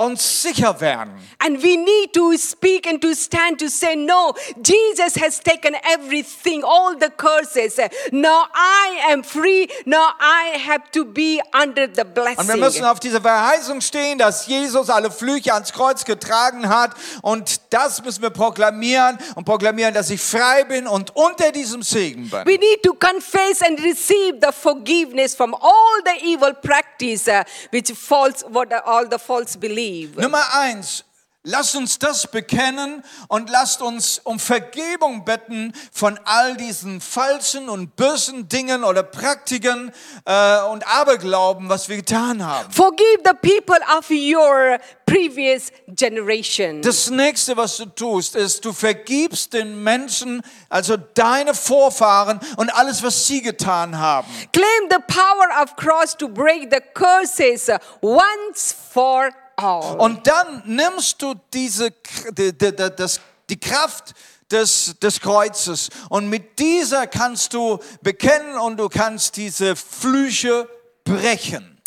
uns sicher werden. And we need to speak and to stand to say, No, Jesus has taken everything, all the curses. Now I am free. Now I have to be under the Und wir blessing. müssen auf dieser Verheißung stehen, dass Jesus alle Flüche ans Kreuz getragen hat. Und das müssen wir proklamieren und proklamieren, dass ich frei bin und unter diesem Segen bin. We need to confess and receive the forgiveness from all the evil practice uh, which false, what all the false believe. Nummer eins. Lasst uns das bekennen und lasst uns um Vergebung bitten von all diesen falschen und bösen Dingen oder Praktiken äh, und Aberglauben, was wir getan haben. Forgive the people of your previous generation. Das nächste, was du tust, ist, du vergibst den Menschen, also deine Vorfahren und alles, was sie getan haben. Claim the power of cross to break the curses once for all. Und dann nimmst du diese, die, die, die, das, die Kraft des, des Kreuzes und mit dieser kannst du bekennen und du kannst diese Flüche brechen.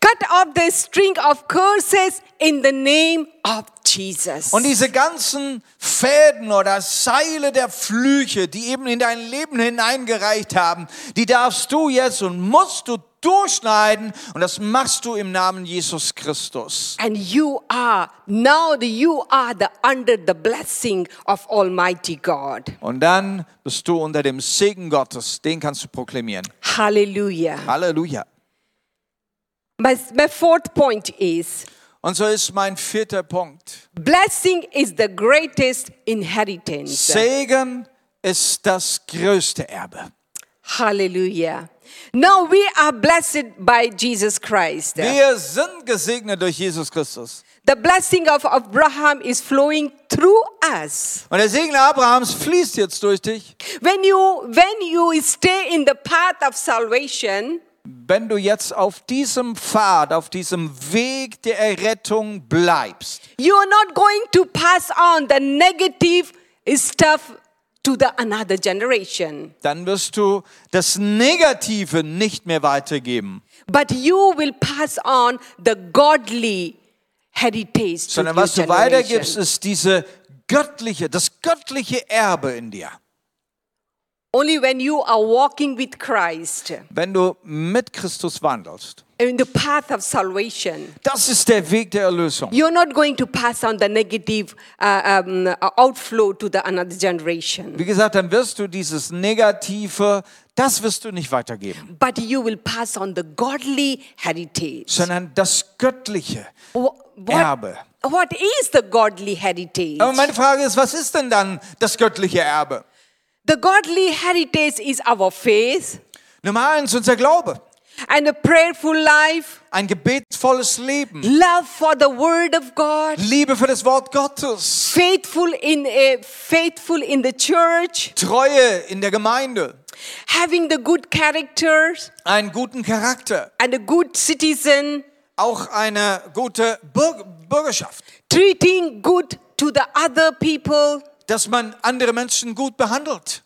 Cut off the string of curses in the name of Jesus. Und diese ganzen Fäden oder Seile der Flüche, die eben in dein Leben hineingereicht haben, die darfst du jetzt und musst du durchschneiden und das machst du im Namen Jesus Christus. and you are now the, you are the under the blessing of Almighty God. Und dann bist du unter dem Segen Gottes, den kannst du proklamieren. Hallelujah. Halleluja. My, my fourth point is Und so ist mein vierter Punkt. blessing is the greatest inheritance. Segen ist das größte Erbe. Hallelujah. Now we are blessed by Jesus Christ. Wir sind gesegnet durch Jesus Christus. The blessing of Abraham is flowing through us. Und der Segen Abrahams fließt jetzt durch dich. When you when you stay in the path of salvation, Wenn du jetzt auf diesem Pfad, auf diesem Weg der Errettung bleibst, you are not going to pass on the negative stuff to the another generation, dann wirst du das Negative nicht mehr weitergeben, but you will pass on the godly heritage sondern was du weitergibst, ist diese göttliche, das göttliche Erbe in dir. Only when you are walking with Christ Wenn du mit Christus wandelst. in the path of salvation, Das ist der Weg der Erlösung. you're not going to pass on the negative uh, um, outflow to the another generation, Wie gesagt, dann wirst du dieses Negative, das wirst du nicht weitergeben, but you will pass on the godly heritage. sondern das Göttliche. Wh- What, Erbe. what is the godly heritage? Aber meine Frage ist, was ist denn dann das göttliche Erbe? The godly heritage is our faith Nummer eins, unser Glaube. and a prayerful life, Ein gebetsvolles Leben. love for the word of God, Liebe für das Wort Gottes. faithful in uh, faithful in the church, Treue in der Gemeinde. having the good characters Einen guten Charakter. and a good citizen, Auch eine gute Bürg Bürgerschaft. treating good to the other people Dass man andere Menschen gut behandelt.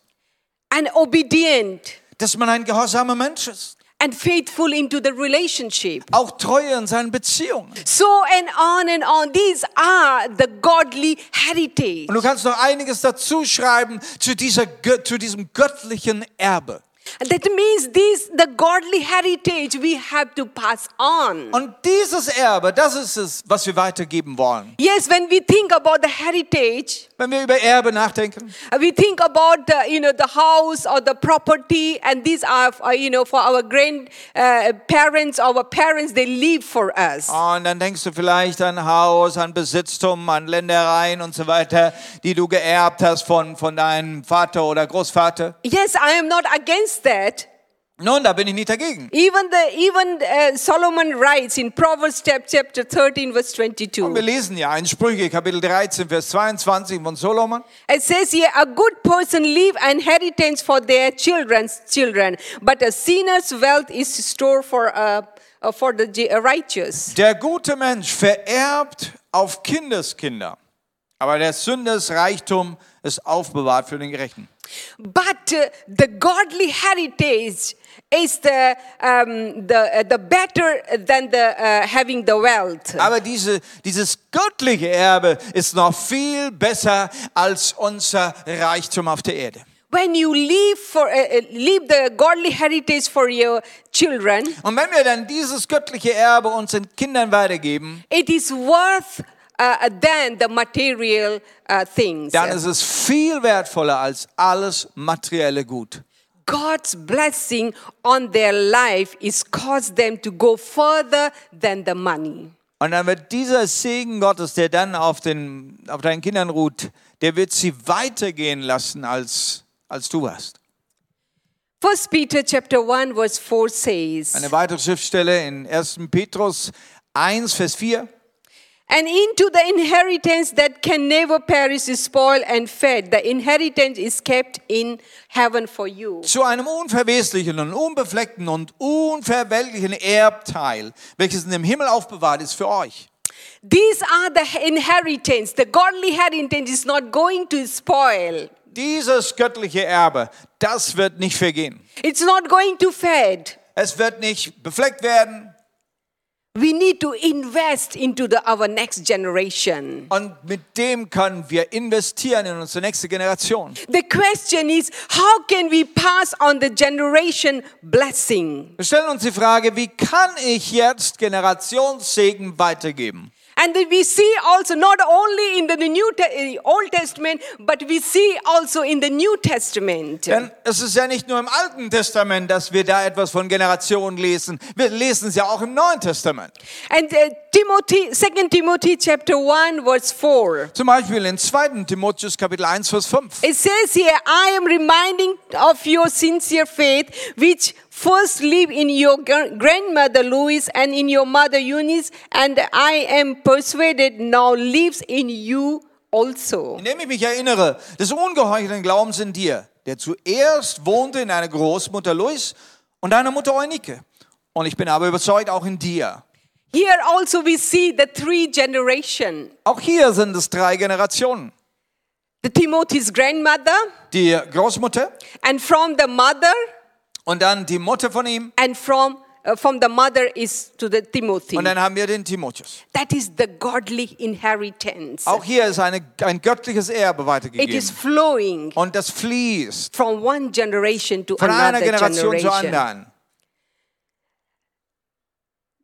and obedient Dass man ein gehorsamer Mensch ist. and faithful into the relationship. Auch Treue in seinen Beziehungen. So and on and on. These are the godly heritage. Und du kannst noch einiges dazu schreiben zu, dieser, zu diesem göttlichen Erbe. That means this the godly heritage we have to pass on. Und dieses Erbe, das ist es, was wir weitergeben wollen. Yes, when we think about the heritage, Wenn wir über Erbe nachdenken, uh, we think about the, you know the house or the property, and these are uh, you know for our grandparents, our parents, they leave for us. und dann denkst du vielleicht an Haus, an Besitztum, an Ländereien und so weiter, die du geerbt hast von, von deinem Vater oder Großvater. Yes, I am not against that. Nun, da bin ich nicht dagegen. Even the even uh, Solomon writes in Proverbs chap- chapter 13 verse Und wir 22. lesen ja in Sprüche Kapitel 13, Vers 22 von Solomon. It says here, a good person leave an inheritance for their children's children, but a sinner's wealth is stored for uh, uh, for the uh, righteous. Der gute Mensch vererbt auf Kindeskinder, aber der Sünders Reichtum ist aufbewahrt für den Gerechten. But uh, the godly heritage is the um, the uh, the better than the uh, having the wealth. Aber diese, dieses göttliche Erbe ist noch viel besser als unser Reichtum auf der Erde. When you leave for uh, uh, leave the godly heritage for your children, Und wenn wir dann dieses göttliche Erbe unseren Kindern weitergeben, it is worth uh, than the material uh, things. dann ist es viel wertvoller als alles materielle Gut. God's blessing on their life is cause them to go further than the money. Und dann wird dieser Segen Gottes, der dann auf, den, auf deinen Kindern ruht, der wird sie weitergehen lassen, als, als du hast. First Peter chapter 1 verse 4 says, Eine weitere Schriftstelle in 1. Petrus 1, Vers 4. And into the inheritance that can never perish is spoiled and fed. The inheritance is kept in heaven for you. zu einem unverweslichen und unbefleckten und unverwelklichen Erbteil, welches in dem Himmel aufbewahrt ist für euch. These are the inheritance. The godly inheritance is not going to spoil. Dieses göttliche Erbe, das wird nicht vergehen. It's not going to fade. Es wird nicht befleckt werden We need to invest into the, our next generation. und mit dem können wir investieren in unsere nächste Generation. The question is, how can we pass on the generation blessing? Wir stellen uns die Frage, wie kann ich jetzt Generationssegen weitergeben? And then we see also not only in the New uh, Old Testament, but we see also in the New Testament. Denn es ist ja nicht nur im Alten Testament, dass wir da etwas von Generationen lesen. Wir lesen es ja auch im Neuen Testament. And uh, Timothy, 2 Timothy chapter 1 verse 4. Zum Beispiel in 2. Timotheus Kapitel 1, Vers 5. It says here, I am reminding of your sincere faith, which first lived in your gr- grandmother Louise and in your mother Eunice, and I am persuaded now lives in you also. Indem ich mich erinnere des ungeheuchelten Glaubens in dir, der zuerst wohnte in deiner Großmutter Lois und deiner Mutter Eunike. Und ich bin aber überzeugt auch in dir. Here also we see the three generation. Auch hier sind es drei Generationen. The Timothy's grandmother, Die Großmutter and from the mother, und dann die Mutter von ihm and from uh, from the mother is to the Timothy. Und dann haben wir den Timotheus. That is the godly inheritance. Auch hier ist eine, ein göttliches Erbe It is flowing Und das fließt from one generation to von einer another Generation zur anderen.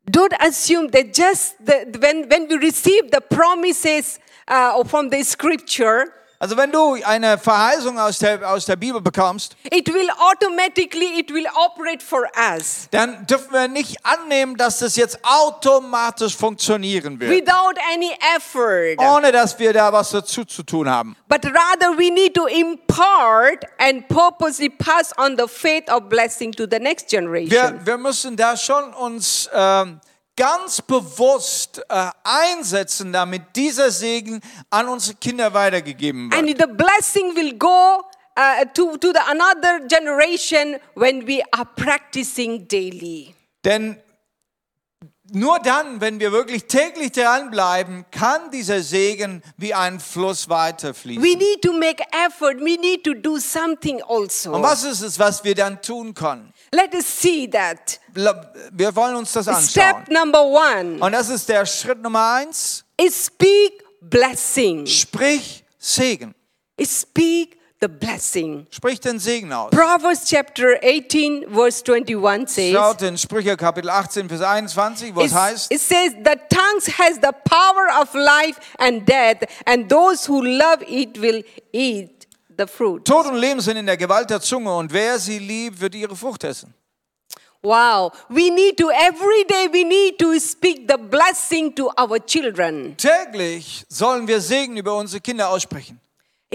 Don't assume that just the, when, when we receive the promises uh, from the scripture, Also wenn du eine Verheißung aus der, aus der Bibel bekommst, it will automatically it will operate for us dann dürfen wir nicht annehmen, dass das jetzt automatisch funktionieren wird, without any effort. ohne dass wir da was dazu zu tun haben. But rather, we need to impart and purposely pass on the faith of blessing to the next generation. Wir, wir müssen da schon uns ähm, ganz bewusst äh, einsetzen, damit dieser Segen an unsere Kinder weitergegeben wird. And the blessing will go uh, to, to the another generation when we are practicing daily. Denn nur dann, wenn wir wirklich täglich dranbleiben, kann dieser Segen wie ein Fluss weiterfließen. We need to make effort. We need to do something also. Und was ist es, was wir dann tun können? Let us see that. Wir wollen uns das anschauen. Step number one Und das ist der Schritt Nummer eins. is speak blessing. Sprich Segen. Is speak the blessing. Sprich den Segen aus. Proverbs chapter 18, verse 21 says, Schaut in Sprüche Kapitel 18, Vers 21, wo es It's- heißt, It says, The tongue has the power of life and death, and those who love it will eat the fruit. Tod und Leben sind in der Gewalt der Zunge und wer sie liebt, wird ihre Frucht essen. Wow. We need to, every day, we need to speak the blessing to our children. Täglich sollen wir Segen über unsere Kinder aussprechen.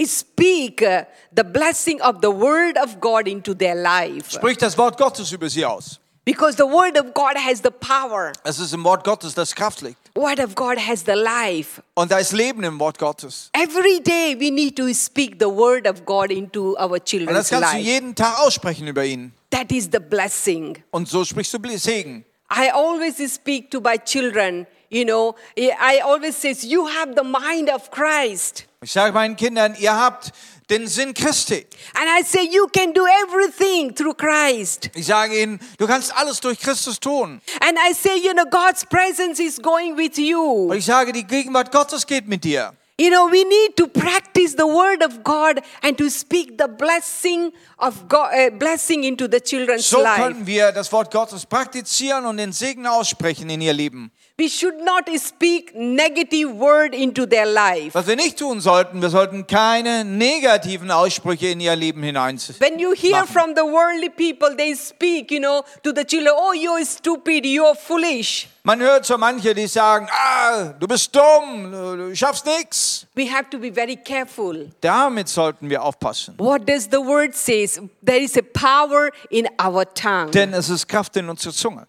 Speak uh, the blessing of the word of God into their life. Sprich das Wort Gottes über sie aus. Because the word of God has the power. Es ist im Wort Gottes, das Kraft liegt. Word of God has the life. Und da ist Leben im Wort Gottes. Every day we need to speak the word of God into our Und das children's kannst du life. jeden Tag aussprechen über ihn. That is the blessing. Und so sprichst du Segen. I always speak to my children, you know, I always says you have the mind of Christ. Ich sage meinen Kindern, ihr habt den Sinn Christi. And I say you can do everything through Christ. Ich sage ihnen, du kannst alles durch Christus tun. And I say, you know, God's presence is going with Und you. ich sage, die Gegenwart Gottes geht mit dir. You know, we need to practice the word of God and to speak the blessing of God, uh, blessing into the children's So life. können wir das Wort Gottes praktizieren und den Segen aussprechen in ihr Leben. We should not speak negative word into their life. Was wir nicht tun sollten, wir sollten keine negativen Aussprüche in ihr Leben hineinziehen. When you hear Machen. from the worldly people, they speak, you know, to the children, oh, you're stupid, you're foolish. Man hört so manche, die sagen, ah, du bist dumm, du schaffst nichts. We have to be very careful. Damit sollten wir aufpassen. What does the word says? There is a power in our tongue. Denn es ist Kraft in unserer Zunge.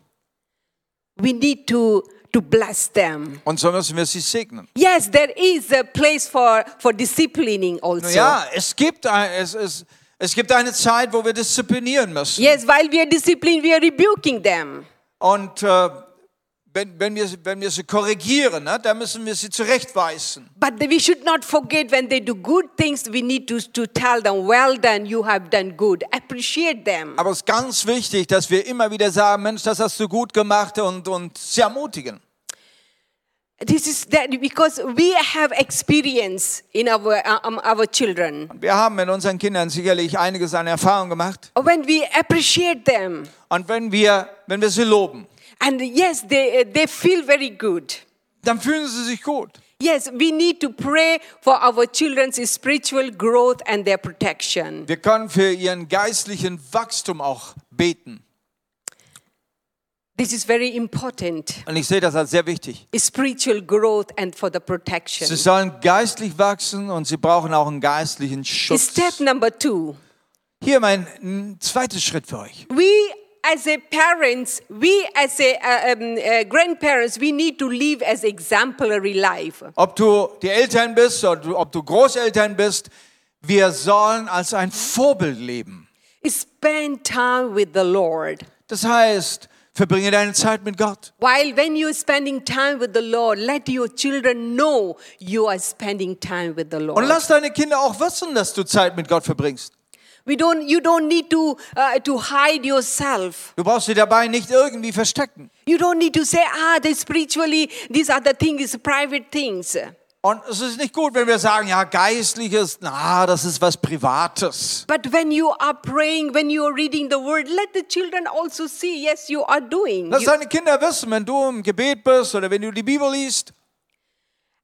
We need to, to bless them. Und so müssen wir sie segnen. Yes, there is a place for, for disciplining also. Ja, es gibt, ein, es, es, es gibt eine Zeit, wo wir disziplinieren müssen. Yes, while we are disciplining, we are rebuking them. Und äh, wenn, wenn, wir, wenn wir sie korrigieren, ne, dann müssen wir sie zurechtweisen. But we should not forget when they do good things, we need to, to tell them, well done, you have done good. Appreciate them. Aber es ist ganz wichtig, dass wir immer wieder sagen, Mensch, das hast du gut gemacht und, und sie ermutigen. This is that because we have experience in our, um, our children. Wir haben mit unseren Kindern sicherlich einiges an Erfahrung gemacht. When we appreciate them, Und wenn wir, wenn wir sie loben, and yes, they, they feel very good. dann fühlen sie sich gut. Yes, we need to pray for our children's spiritual growth and their protection. Wir können für ihren geistlichen Wachstum auch beten. This is very important. Und ich sehe das als sehr wichtig. Spiritual growth and for the protection. Sie sollen geistlich wachsen und sie brauchen auch einen geistlichen Schutz. Step number two. Hier mein zweites Schritt für euch. We as a parents, we as a uh, um, uh, grandparents, we need to live as exemplary life. Ob du die Eltern bist oder ob du Großeltern bist, wir sollen als ein Vorbild leben. Spend time with the Lord. Das heißt, verbringe deine Zeit mit Gott. While when you're spending time with the Lord, let your children know you are spending time with the Lord. Und lass deine Kinder auch wissen, dass du Zeit mit Gott verbringst. We don't, you don't need to, uh, to hide yourself. Du brauchst dich dabei nicht irgendwie verstecken. You don't need to say, ah, the spiritually, these the things, private things. Und es ist nicht gut, wenn wir sagen, ja, geistliches, na, das ist was Privates. But when you are praying, when you are reading the word, let the children also see, yes, you are doing. Lass deine Kinder wissen, wenn du im Gebet bist oder wenn du die Bibel liest.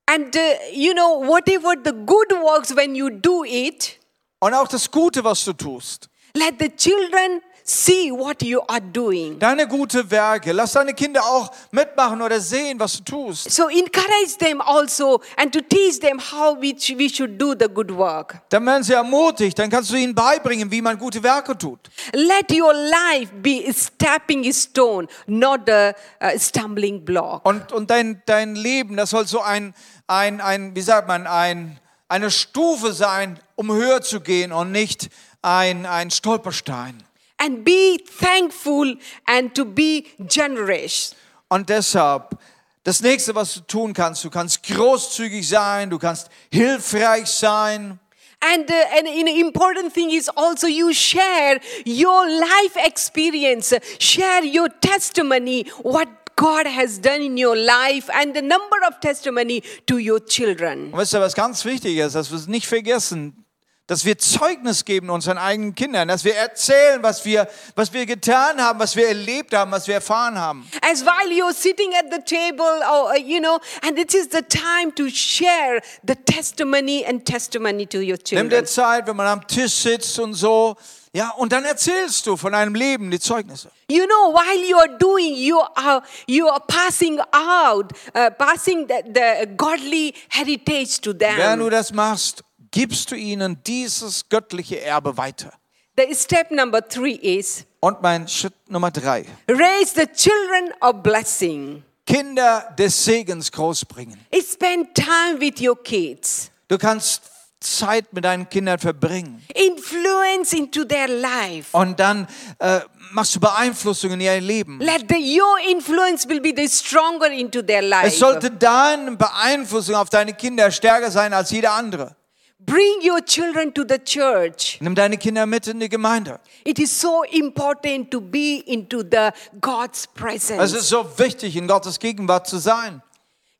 and, uh, you know, whatever the good works, when you do it, Und auch das Gute, was du tust. let the children see what you are doing. Deine gute Werke. Lass deine Kinder auch mitmachen oder sehen, was du tust. So encourage them also and to teach them how we, we should do the good work. Dann werden sie ermutigt. Dann kannst du ihnen beibringen, wie man gute Werke tut. Let your life be a stepping stone, not a, a stumbling block. Und, und dein, dein Leben, das soll so ein, ein, ein, wie sagt man, ein, eine Stufe sein, um höher zu gehen und nicht ein, ein Stolperstein. And be thankful and to be generous. Und deshalb, das nächste, was du tun kannst, du kannst großzügig sein, du kannst hilfreich sein. And uh, and an important thing is also you share your life experience, share your testimony, what God has done in your life, and the number of testimony to your children. Und wisst ihr, was ganz wichtig ist, dass wir es nicht vergessen, dass wir Zeugnis geben unseren eigenen Kindern, dass wir erzählen, was wir, was wir getan haben, was wir erlebt haben, was wir erfahren haben. As while you're sitting at the table, or, uh, you know, and it is the time to share the testimony and testimony to your Nimm dir children. Zeit, wenn man am Tisch sitzt und so, ja, und dann erzählst du von deinem Leben die Zeugnisse. You know, while you are doing, you are you are passing out, uh, passing the, the godly heritage to Während du them. das machst, gibst du ihnen dieses göttliche Erbe weiter. The step number three is Und mein Schritt Nummer drei. raise the children of blessing. Kinder des Segens großbringen. Spend time with your kids. Du kannst Zeit mit deinen Kindern verbringen. Influence into their life. Und dann äh, machst du Beeinflussung in ihr Leben. Let the, your influence will be the stronger into their life. Es sollte deine Beeinflussung auf deine Kinder stärker sein als jede andere. Bring your children to the church. Nimm deine Kinder mit in die Gemeinde. It is so important to be into the God's Es presence. ist so wichtig, in Gottes Gegenwart zu sein.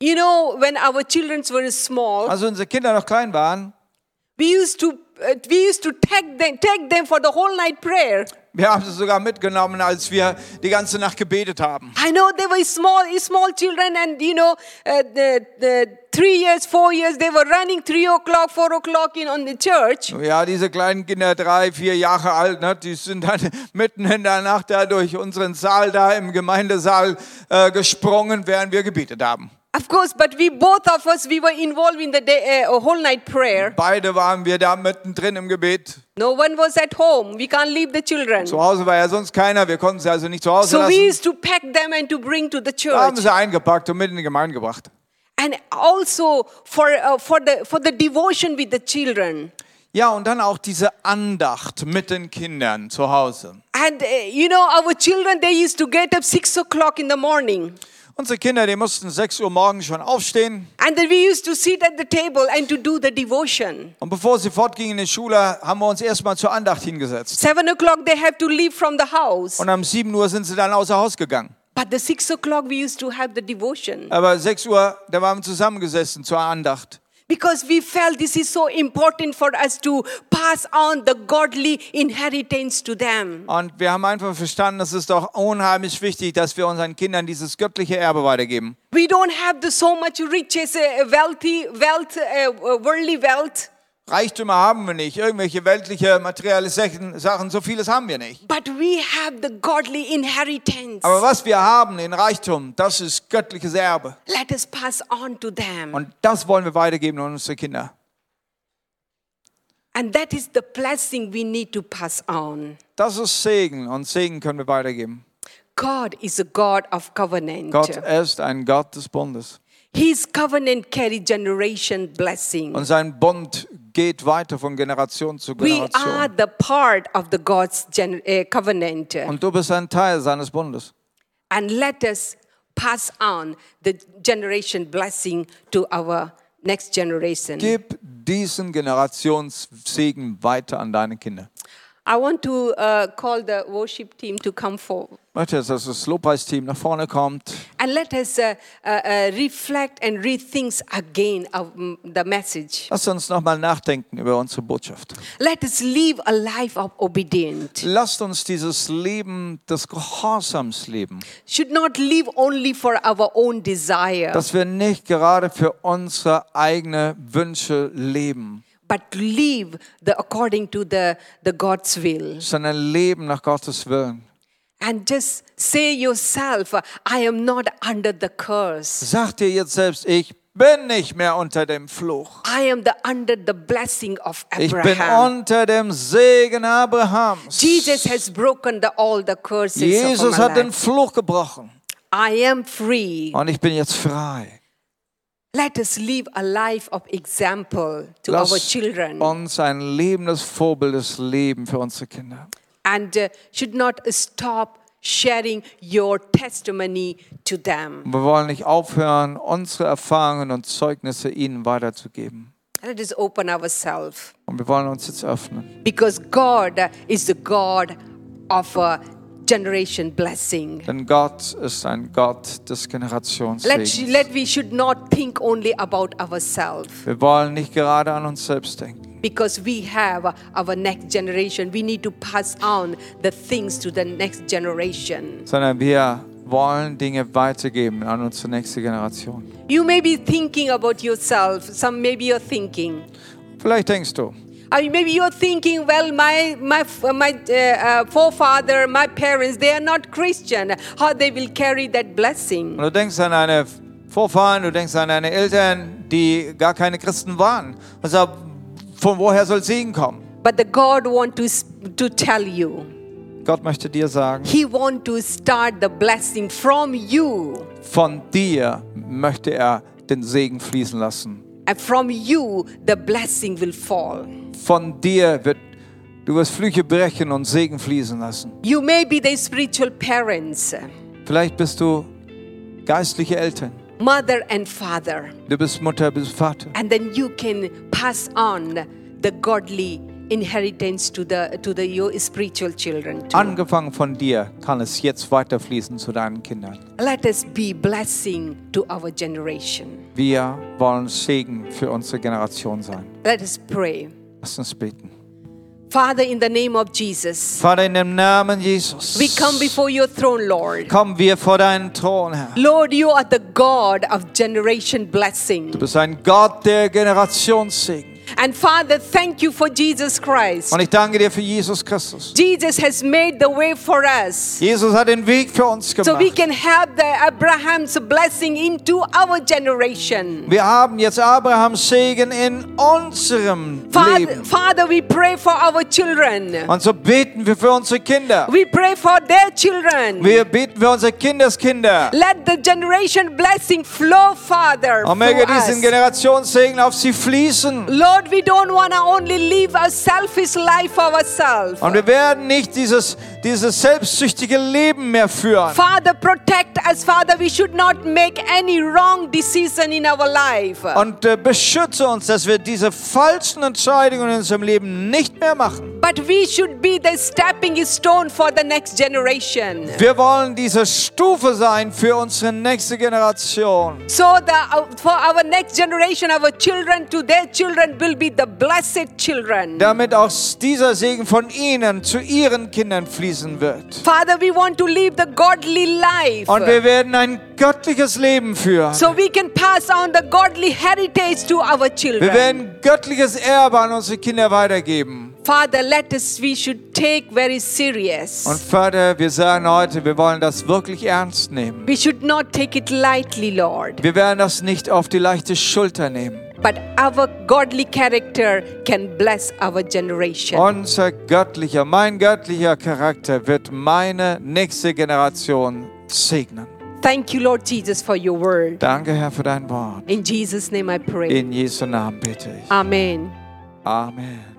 You know, when our children were small, Als unsere Kinder noch klein waren, we used to uh, we used to take them take them for the whole night prayer. wir haben sie sogar mitgenommen, als wir die ganze Nacht gebetet haben. I know they were small small children, and you know, uh, the, the three years, four years, they were running three o'clock, four o'clock in on the church. Ja, diese kleinen Kinder, drei, vier Jahre alt, ne, die sind dann mitten in der Nacht da durch unseren Saal da im Gemeindesaal äh, gesprungen, während wir gebetet haben. Of course, but we both of us we were involved in the day, uh, whole night prayer. Beide waren wir da mittendrin im Gebet. No one was at home. We can't leave the children. Zu Hause war ja sonst keiner, wir konnten sie also nicht zu Hause So we lassen. used to pack them and to bring to the Wir haben church. sie eingepackt und mit in die Gemeinde gebracht. And also for, uh, for, the, for the devotion with the children. Ja, und dann auch diese Andacht mit den Kindern zu Hause. And uh, you know, our children, they used to get up six o'clock in the morning. Unsere Kinder, die mussten 6 Uhr morgens schon aufstehen. And then we used to sit at the table and to do the devotion. Und bevor sie fortgingen in die Schule, haben wir uns erstmal zur Andacht hingesetzt. Seven o'clock, they have to leave from the house. Und um 7 Uhr sind sie dann außer Haus gegangen. But the six o'clock, we used to have the devotion. Aber 6 Uhr, da waren wir zusammengesessen zur Andacht. Because we felt this is so important for us to pass on the godly inheritance to them. Und wir haben einfach verstanden, es ist doch unheimlich wichtig, dass wir unseren Kindern dieses göttliche Erbe weitergeben. We don't have the so much riches, uh, wealthy, wealth, uh, worldly wealth. Reichtümer haben wir nicht, irgendwelche weltliche, materielle Sachen, so vieles haben wir nicht. But we have the godly inheritance. Aber was wir haben in Reichtum, das ist göttliches Erbe. Let us pass on to them. Und das wollen wir weitergeben an unsere Kinder. And that is the blessing we need to pass on. Das ist Segen und Segen können wir weitergeben. God is a God of covenant. Gott ist ein Gott des Bundes. His covenant carry generation blessing. Und sein Bund geht weiter von Generation zu We are Generation. the part of the God's uh, covenant. Und du bist ein Teil seines Bundes. And let us pass on the generation blessing to our next generation. Gib diesen Generationssegen weiter an deine Kinder. I want to uh, call the worship team to come forward. Ich möchte jetzt, dass das Lobpreisteam nach vorne kommt. And let us uh, uh, uh, reflect and rethink again of mm, the message. Lass uns nochmal nachdenken über unsere Botschaft. Let us live a life of obedience. Lasst uns dieses Leben des Gehorsams leben. Should not live only for our own desire, Dass wir nicht gerade für unsere eigenen Wünsche leben, but live the, according to the, the God's will. sondern leben nach Gottes Willen. And just say yourself, I am not under the curse. Sag dir jetzt selbst, ich bin nicht mehr unter dem Fluch. I am the under the blessing of Ich bin Abraham. unter dem Segen Abrahams. Jesus has broken the, all the curses Jesus of my hat den life. Fluch gebrochen I am free. und ich bin jetzt frei. Let us live a life of example to our Lass children uns ein lebendes Vorbildes leben für unsere Kinder. and uh, should not stop sharing your testimony to them. Wir wollen nicht aufhören, unsere Erfahrungen und Zeugnisse ihnen weiterzugeben. Let us open ourselves Und wir wollen uns jetzt öffnen. because God is the God of a generation blessing. Denn Gott ist ein Gott des Let, Generationssegens. let we should not think only about ourselves Wir wollen nicht gerade an uns selbst denken, because we have our next generation. We need to pass on the things to the next generation. sondern wir wollen Dinge weitergeben an unsere nächste Generation. You may be thinking about yourself. Some maybe you're thinking. Vielleicht denkst du, I mean, maybe you're thinking, well, my my my uh, uh, forefather, my parents, they are not Christian. How they will carry that blessing? und du denkst an deine Vorfahren, du denkst an deine Eltern, die gar keine Christen waren. Sagst, von woher soll Segen kommen? But the God want to to tell you. Gott möchte dir sagen, He want to start the blessing from you, von dir möchte er den Segen fließen lassen. and from you the blessing will fall. Von dir wird, du wirst Flüche brechen und Segen fließen lassen. You may be the spiritual parents, Vielleicht bist du geistliche Eltern. mother and father, Du bist Mutter, bist Vater. and then you can pass on the godly inheritance to the to the your spiritual children. too. Angefangen von dir kann es jetzt weiterfließen zu deinen Kindern. Let us be blessing to our generation. Wir wollen Segen für unsere Generation sein. Let us pray. Lass uns beten. Father, in the name of Jesus, Vater, in dem Namen Jesus, we come before your throne, Lord. kommen wir vor deinen Thron, Herr. Lord, you are the God of generation blessing. Du bist ein Gott der Generationssegen. And Father, thank you for Jesus Christ. Und ich danke dir für Jesus Christus. Jesus has made the way for us. Jesus hat den Weg für uns So we gemacht. can have the Abraham's blessing into our generation. Wir haben jetzt Abrahams Segen in unserem Father, Leben. Father, we pray for our children. Und so beten wir für unsere Kinder. We pray for their children. Wir beten für unsere Kindeskinder. Let the generation blessing flow, Father, Und möge diesen. Generationssegen auf sie fließen. Lord, we don't want to only live a selfish life ourselves. Und wir werden nicht dieses, dieses selbstsüchtige Leben mehr führen. Father, protect us, Father. We should not make any wrong decision in our life. Und äh, beschütze uns, dass wir diese falschen Entscheidungen in unserem Leben nicht mehr machen. But we should be the stepping stone for the next generation. Wir wollen diese Stufe sein für unsere nächste Generation. So that uh, for our next generation, our children to their children will be the blessed children. Damit auch dieser Segen von ihnen zu ihren Kindern fließen wird. Father, we want to live the godly life. Und wir werden ein göttliches Leben führen. So we can pass on the godly heritage to our Wir children. werden göttliches Erbe an unsere Kinder weitergeben. Father, let us, we should take very serious. Und Vater, wir sagen heute, wir wollen das wirklich ernst nehmen. We should not take it lightly, Lord. Wir werden das nicht auf die leichte Schulter nehmen. But our godly character can bless our generation. Unser göttlicher, mein göttlicher Charakter wird meine nächste Generation segnen. Thank you, Lord Jesus, for your word. Danke, Herr, für dein Wort. In Jesus' name I pray. In Jesu Namen bete ich. Amen. Amen.